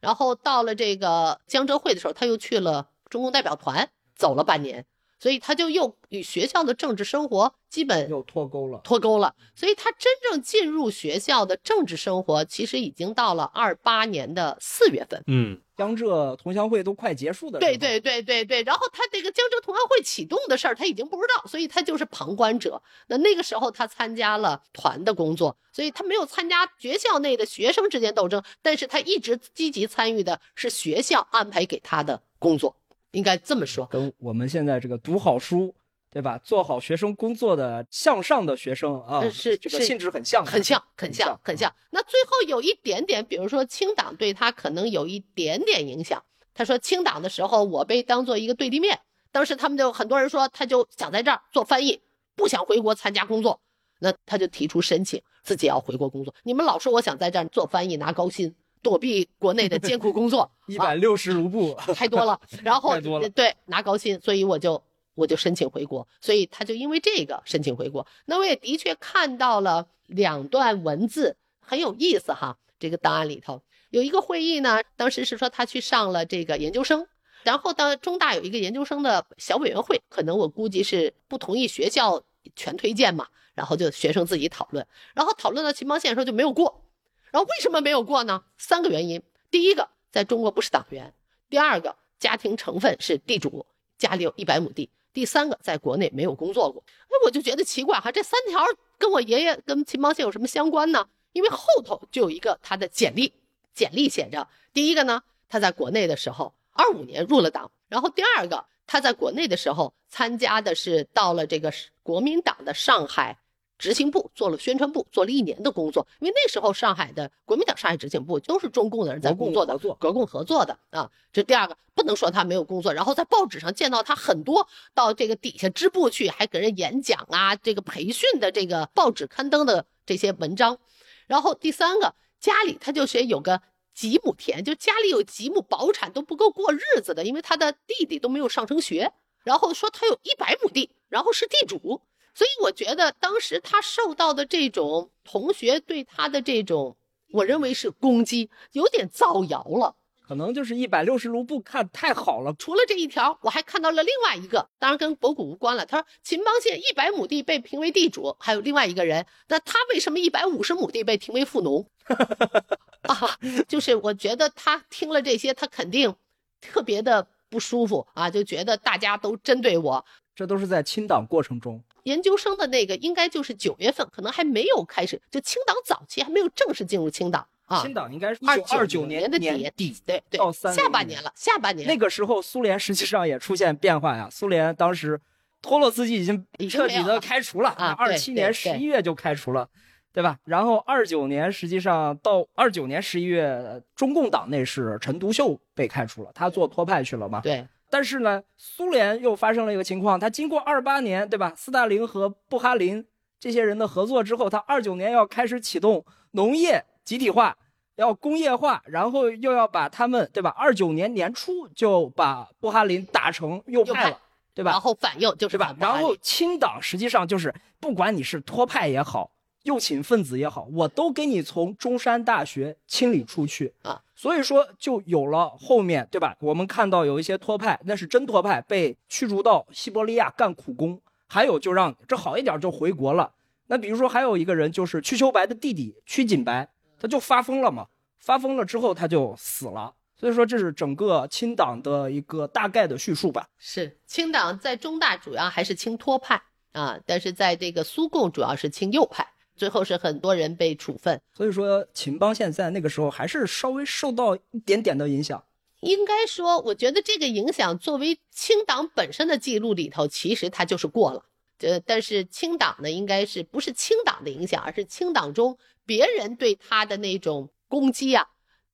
然后到了这个江浙会的时候，他又去了中共代表团，走了半年。所以他就又与学校的政治生活基本又脱钩了，脱钩了。所以他真正进入学校的政治生活，其实已经到了二八年的四月份。嗯，江浙同乡会都快结束的。对对对对对。然后他这个江浙同乡会启动的事儿，他已经不知道，所以他就是旁观者。那那个时候他参加了团的工作，所以他没有参加学校内的学生之间斗争，但是他一直积极参与的是学校安排给他的工作。应该这么说，跟我们现在这个读好书，对吧？做好学生工作的向上的学生啊，是这个性质很像，很像，很像，很像。那最后有一点点，比如说清党对他可能有一点点影响。他说清党的时候，我被当做一个对立面。当时他们就很多人说，他就想在这儿做翻译，不想回国参加工作。那他就提出申请，自己要回国工作。你们老说我想在这儿做翻译拿高薪。躲避国内的艰苦工作，一百六十卢布太多了，然后太多了，对拿高薪，所以我就我就申请回国，所以他就因为这个申请回国。那我也的确看到了两段文字，很有意思哈。这个档案里头有一个会议呢，当时是说他去上了这个研究生，然后到中大有一个研究生的小委员会，可能我估计是不同意学校全推荐嘛，然后就学生自己讨论，然后讨论到秦邦宪的时候就没有过。然后为什么没有过呢？三个原因：第一个，在中国不是党员；第二个，家庭成分是地主，家里有一百亩地；第三个，在国内没有工作过。哎，我就觉得奇怪哈，这三条跟我爷爷跟秦邦宪有什么相关呢？因为后头就有一个他的简历，简历写着：第一个呢，他在国内的时候，二五年入了党；然后第二个，他在国内的时候参加的是到了这个国民党的上海执行部，做了宣传部，做了一年的工作。因为那时候上海的国民党上海执行部都是中共的人在工作的，国共合作的啊。这第二个不能说他没有工作，然后在报纸上见到他很多到这个底下支部去，还给人演讲啊，这个培训的这个报纸刊登的这些文章。然后第三个家里他就写有个几亩田，就家里有几亩薄产都不够过日子的，因为他的弟弟都没有上成学。然后说他有一百亩地，然后是地主。所以我觉得当时他受到的这种同学对他的这种，我认为是攻击，有点造谣了。可能就是一百六十卢布看太好了。除了这一条，我还看到了另外一个，当然跟博古无关了。他说秦邦宪一百亩地被评为地主，还有另外一个人，那他为什么一百五十亩地被评为富农？啊，就是我觉得他听了这些，他肯定特别的不舒服啊，就觉得大家都针对我。这都是在清党过程中。研究生的那个应该就是九月份，可能还没有开始，就清党早期还没有正式进入清党啊。清党应该是二二九年的年底，对对，到三下半年了，下半年那个时候苏联实际上也出现变化呀。苏联当时托洛斯基已经彻底的开除了啊，二七年十一月就开除了，对吧？然后二九年实际上到二九年十一月，中共党内是陈独秀被开除了，他做托派去了嘛？对。但是呢，苏联又发生了一个情况，他经过二八年，对吧？斯大林和布哈林这些人的合作之后，他二九年要开始启动农业集体化，要工业化，然后又要把他们，对吧？二九年年初就把布哈林打成右派了，对吧？然后反右就是吧？然后清党实际上就是，不管你是托派也好。右倾分子也好，我都给你从中山大学清理出去啊，所以说就有了后面对吧？我们看到有一些托派，那是真托派，被驱逐到西伯利亚干苦工，还有就让这好一点就回国了。那比如说还有一个人就是瞿秋白的弟弟瞿景白，他就发疯了嘛，发疯了之后他就死了。所以说这是整个清党的一个大概的叙述吧。是清党在中大主要还是清托派啊，但是在这个苏共主要是清右派。最后是很多人被处分，所以说秦邦现在那个时候还是稍微受到一点点的影响。应该说，我觉得这个影响作为清党本身的记录里头，其实它就是过了。这但是清党呢，应该是不是清党的影响，而是清党中别人对他的那种攻击啊，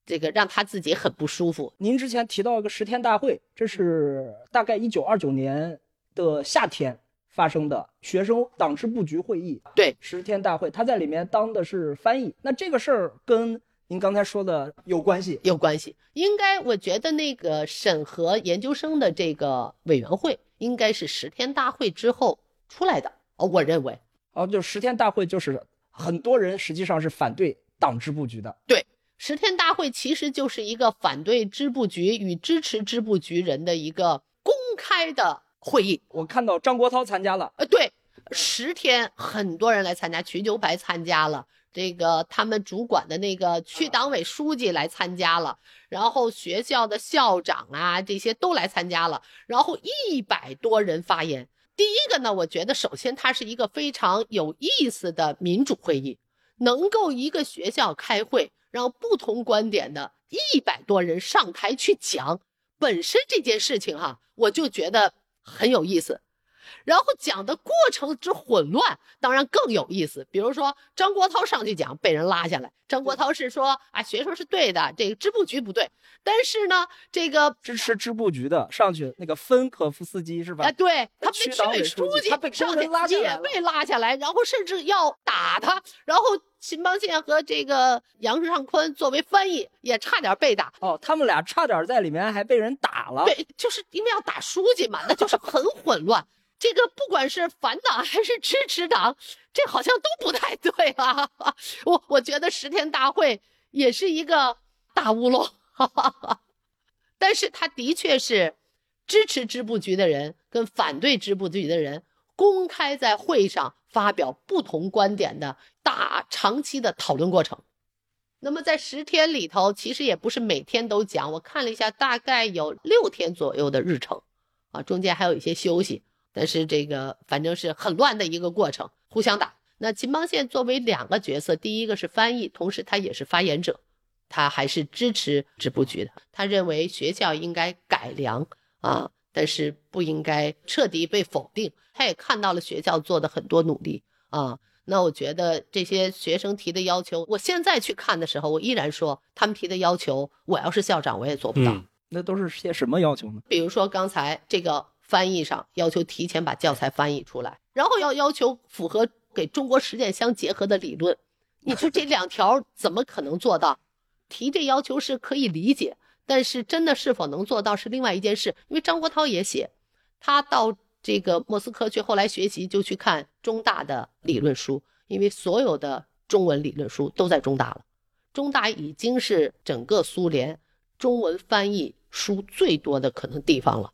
这个让他自己很不舒服。您之前提到一个十天大会，这是大概一九二九年的夏天。发生的学生党支部局会议，对十天大会，他在里面当的是翻译。那这个事儿跟您刚才说的有关系？有关系。应该我觉得那个审核研究生的这个委员会，应该是十天大会之后出来的。哦，我认为，哦，就十天大会就是很多人实际上是反对党支部局的。对，十天大会其实就是一个反对支部局与支持支部局人的一个公开的。会议，我看到张国焘参加了。呃，对，十天很多人来参加，瞿秋白参加了，这个他们主管的那个区党委书记来参加了，然后学校的校长啊这些都来参加了，然后一百多人发言。第一个呢，我觉得首先它是一个非常有意思的民主会议，能够一个学校开会，让不同观点的一百多人上台去讲，本身这件事情哈，我就觉得。很有意思，然后讲的过程之混乱，当然更有意思。比如说张国焘上去讲，被人拉下来。张国焘是说啊，学生是对的，这个支部局不对。但是呢，这个支持支部局的上去那个芬可夫斯基是吧？哎，对他被区委书记他被上去也被拉下来，然后甚至要打他。然后秦邦宪和这个杨尚昆作为翻译也差点被打。哦，他们俩差点在里面还被人打了。对，就是因为要打书记嘛，那就是很混乱。这个不管是反党还是支持党，这好像都不太对啊。我我觉得十天大会也是一个大乌龙。哈哈哈，但是他的确是支持支部局的人跟反对支部局的人公开在会上发表不同观点的大长期的讨论过程。那么在十天里头，其实也不是每天都讲，我看了一下，大概有六天左右的日程，啊，中间还有一些休息。但是这个反正是很乱的一个过程，互相打。那秦邦宪作为两个角色，第一个是翻译，同时他也是发言者。他还是支持支部局的，他认为学校应该改良啊，但是不应该彻底被否定。他也看到了学校做的很多努力啊，那我觉得这些学生提的要求，我现在去看的时候，我依然说他们提的要求，我要是校长我也做不到。嗯那都是些什么要求呢？比如说刚才这个翻译上要求提前把教材翻译出来，然后要要求符合给中国实践相结合的理论。你说这两条怎么可能做到？提这要求是可以理解，但是真的是否能做到是另外一件事。因为张国焘也写，他到这个莫斯科去，后来学习就去看中大的理论书，因为所有的中文理论书都在中大了。中大已经是整个苏联中文翻译书最多的可能地方了，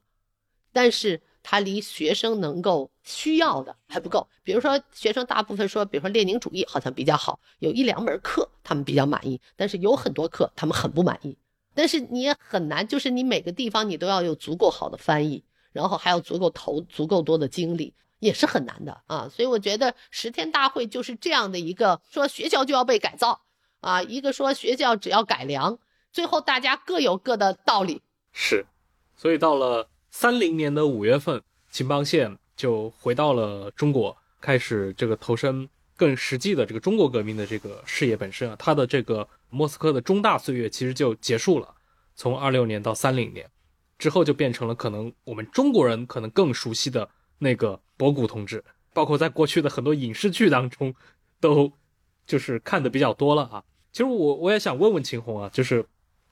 但是它离学生能够需要的还不够。比如说，学生大部分说，比如说列宁主义好像比较好，有一两门课他们比较满意，但是有很多课他们很不满意。但是你也很难，就是你每个地方你都要有足够好的翻译，然后还要足够投足够多的精力，也是很难的啊。所以我觉得十天大会就是这样的一个，说学校就要被改造啊，一个说学校只要改良，最后大家各有各的道理。是，所以到了三零年的五月份，秦邦宪就回到了中国，开始这个投身更实际的这个中国革命的这个事业本身啊。他的这个莫斯科的中大岁月其实就结束了，从二六年到三零年之后，就变成了可能我们中国人可能更熟悉的那个博古同志，包括在过去的很多影视剧当中，都就是看的比较多了啊。其实我我也想问问秦红啊，就是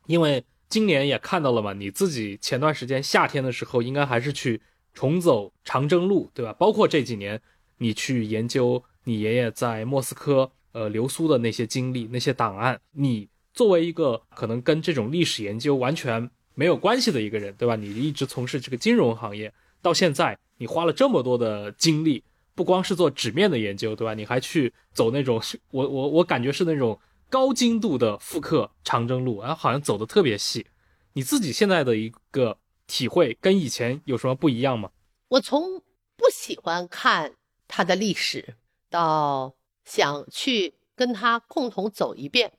因为。今年也看到了嘛，你自己前段时间夏天的时候，应该还是去重走长征路，对吧？包括这几年你去研究你爷爷在莫斯科呃流苏的那些经历、那些档案，你作为一个可能跟这种历史研究完全没有关系的一个人，对吧？你一直从事这个金融行业，到现在你花了这么多的精力，不光是做纸面的研究，对吧？你还去走那种我我我感觉是那种。高精度的复刻长征路，然后好像走的特别细。你自己现在的一个体会跟以前有什么不一样吗？我从不喜欢看他的历史，到想去跟他共同走一遍。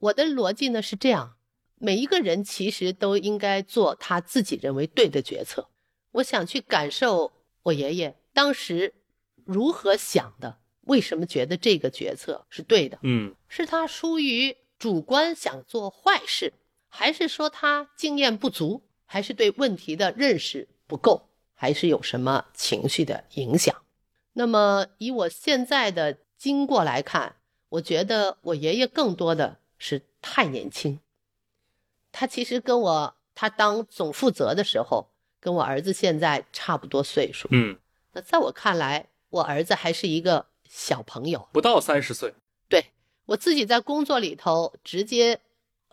我的逻辑呢是这样：每一个人其实都应该做他自己认为对的决策。我想去感受我爷爷当时如何想的。为什么觉得这个决策是对的？嗯，是他出于主观想做坏事，还是说他经验不足，还是对问题的认识不够，还是有什么情绪的影响？那么以我现在的经过来看，我觉得我爷爷更多的是太年轻。他其实跟我他当总负责的时候，跟我儿子现在差不多岁数。嗯，那在我看来，我儿子还是一个。小朋友不到三十岁，对我自己在工作里头直接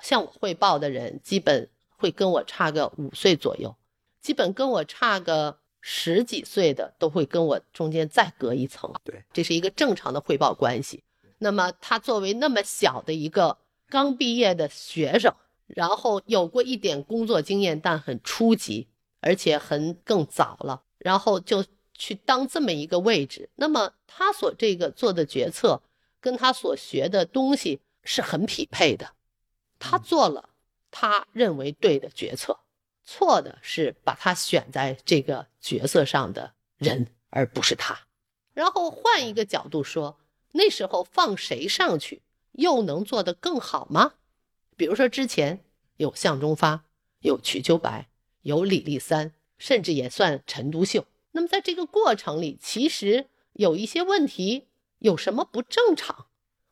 向我汇报的人，基本会跟我差个五岁左右，基本跟我差个十几岁的都会跟我中间再隔一层。对，这是一个正常的汇报关系。那么他作为那么小的一个刚毕业的学生，然后有过一点工作经验，但很初级，而且很更早了，然后就。去当这么一个位置，那么他所这个做的决策，跟他所学的东西是很匹配的。他做了他认为对的决策，错的是把他选在这个角色上的人，而不是他。然后换一个角度说，那时候放谁上去，又能做得更好吗？比如说之前有向忠发，有瞿秋白，有李立三，甚至也算陈独秀。那么在这个过程里，其实有一些问题，有什么不正常？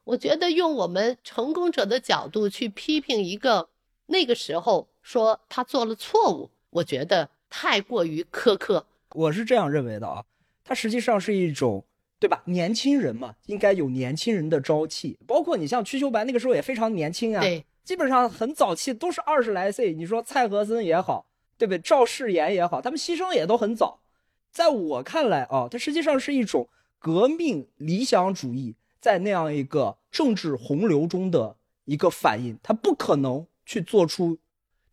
我觉得用我们成功者的角度去批评一个那个时候说他做了错误，我觉得太过于苛刻。我是这样认为的啊，他实际上是一种，对吧？年轻人嘛，应该有年轻人的朝气。包括你像瞿秋白那个时候也非常年轻啊，对，基本上很早期都是二十来岁。你说蔡和森也好，对不对？赵世炎也好，他们牺牲也都很早。在我看来啊，他实际上是一种革命理想主义在那样一个政治洪流中的一个反应，他不可能去做出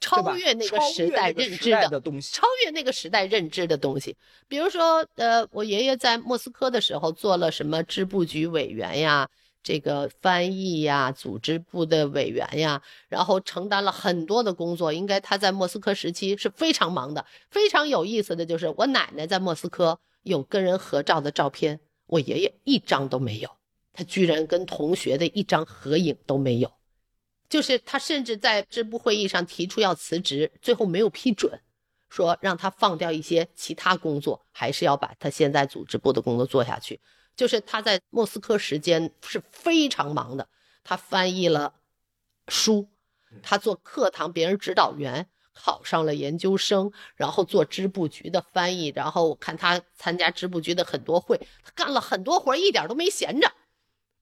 超越那个时代认知的东西，超越那个时代认知的东西。比如说，呃，我爷爷在莫斯科的时候做了什么支部局委员呀？这个翻译呀，组织部的委员呀，然后承担了很多的工作。应该他在莫斯科时期是非常忙的。非常有意思的就是，我奶奶在莫斯科有跟人合照的照片，我爷爷一张都没有。他居然跟同学的一张合影都没有，就是他甚至在支部会议上提出要辞职，最后没有批准，说让他放掉一些其他工作，还是要把他现在组织部的工作做下去。就是他在莫斯科时间是非常忙的，他翻译了书，他做课堂别人指导员。考上了研究生，然后做支部局的翻译，然后我看他参加支部局的很多会，他干了很多活，一点都没闲着。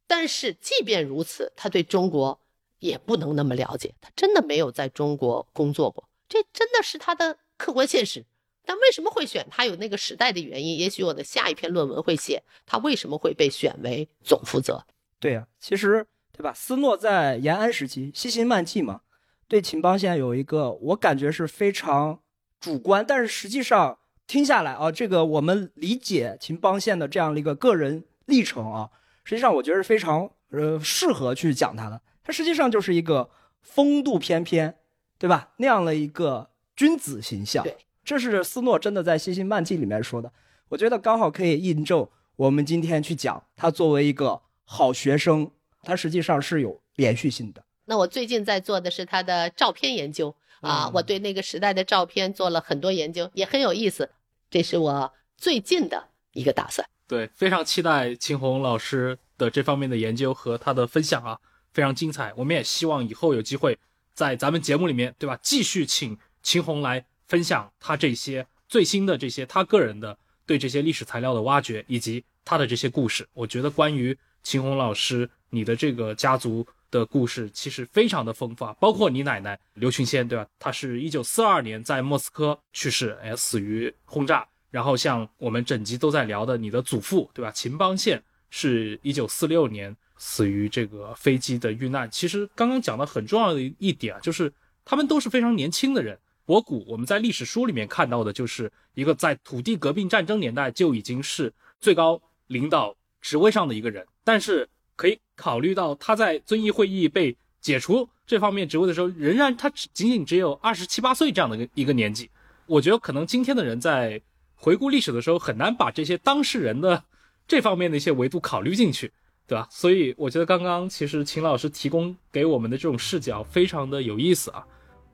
但是即便如此，他对中国也不能那么了解，他真的没有在中国工作过，这真的是他的客观现实。但为什么会选他？有那个时代的原因。也许我的下一篇论文会写他为什么会被选为总负责。对呀，其实对吧？斯诺在延安时期西行漫记嘛。对秦邦宪有一个，我感觉是非常主观，但是实际上听下来啊，这个我们理解秦邦宪的这样的一个个人历程啊，实际上我觉得是非常呃适合去讲他的。他实际上就是一个风度翩翩，对吧？那样的一个君子形象。这是斯诺真的在《西星漫记》里面说的，我觉得刚好可以印证我们今天去讲他作为一个好学生，他实际上是有连续性的。那我最近在做的是他的照片研究啊，我对那个时代的照片做了很多研究，也很有意思。这是我最近的一个打算。对，非常期待秦红老师的这方面的研究和他的分享啊，非常精彩。我们也希望以后有机会在咱们节目里面，对吧？继续请秦红来分享他这些最新的这些他个人的对这些历史材料的挖掘，以及他的这些故事。我觉得关于秦红老师，你的这个家族。的故事其实非常的丰富啊，包括你奶奶刘群仙，对吧？她是一九四二年在莫斯科去世，哎，死于轰炸。然后像我们整集都在聊的你的祖父，对吧？秦邦宪是一九四六年死于这个飞机的遇难。其实刚刚讲的很重要的一点啊，就是他们都是非常年轻的人。博古我们在历史书里面看到的就是一个在土地革命战争年代就已经是最高领导职位上的一个人，但是。可以考虑到他在遵义会议被解除这方面职位的时候，仍然他只仅仅只有二十七八岁这样的一个一个年纪。我觉得可能今天的人在回顾历史的时候，很难把这些当事人的这方面的一些维度考虑进去，对吧？所以我觉得刚刚其实秦老师提供给我们的这种视角非常的有意思啊。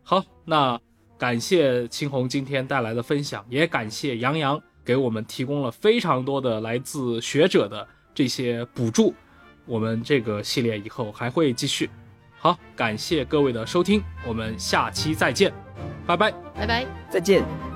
好，那感谢秦红今天带来的分享，也感谢杨洋给我们提供了非常多的来自学者的这些补助。我们这个系列以后还会继续，好，感谢各位的收听，我们下期再见，拜拜，拜拜，再见。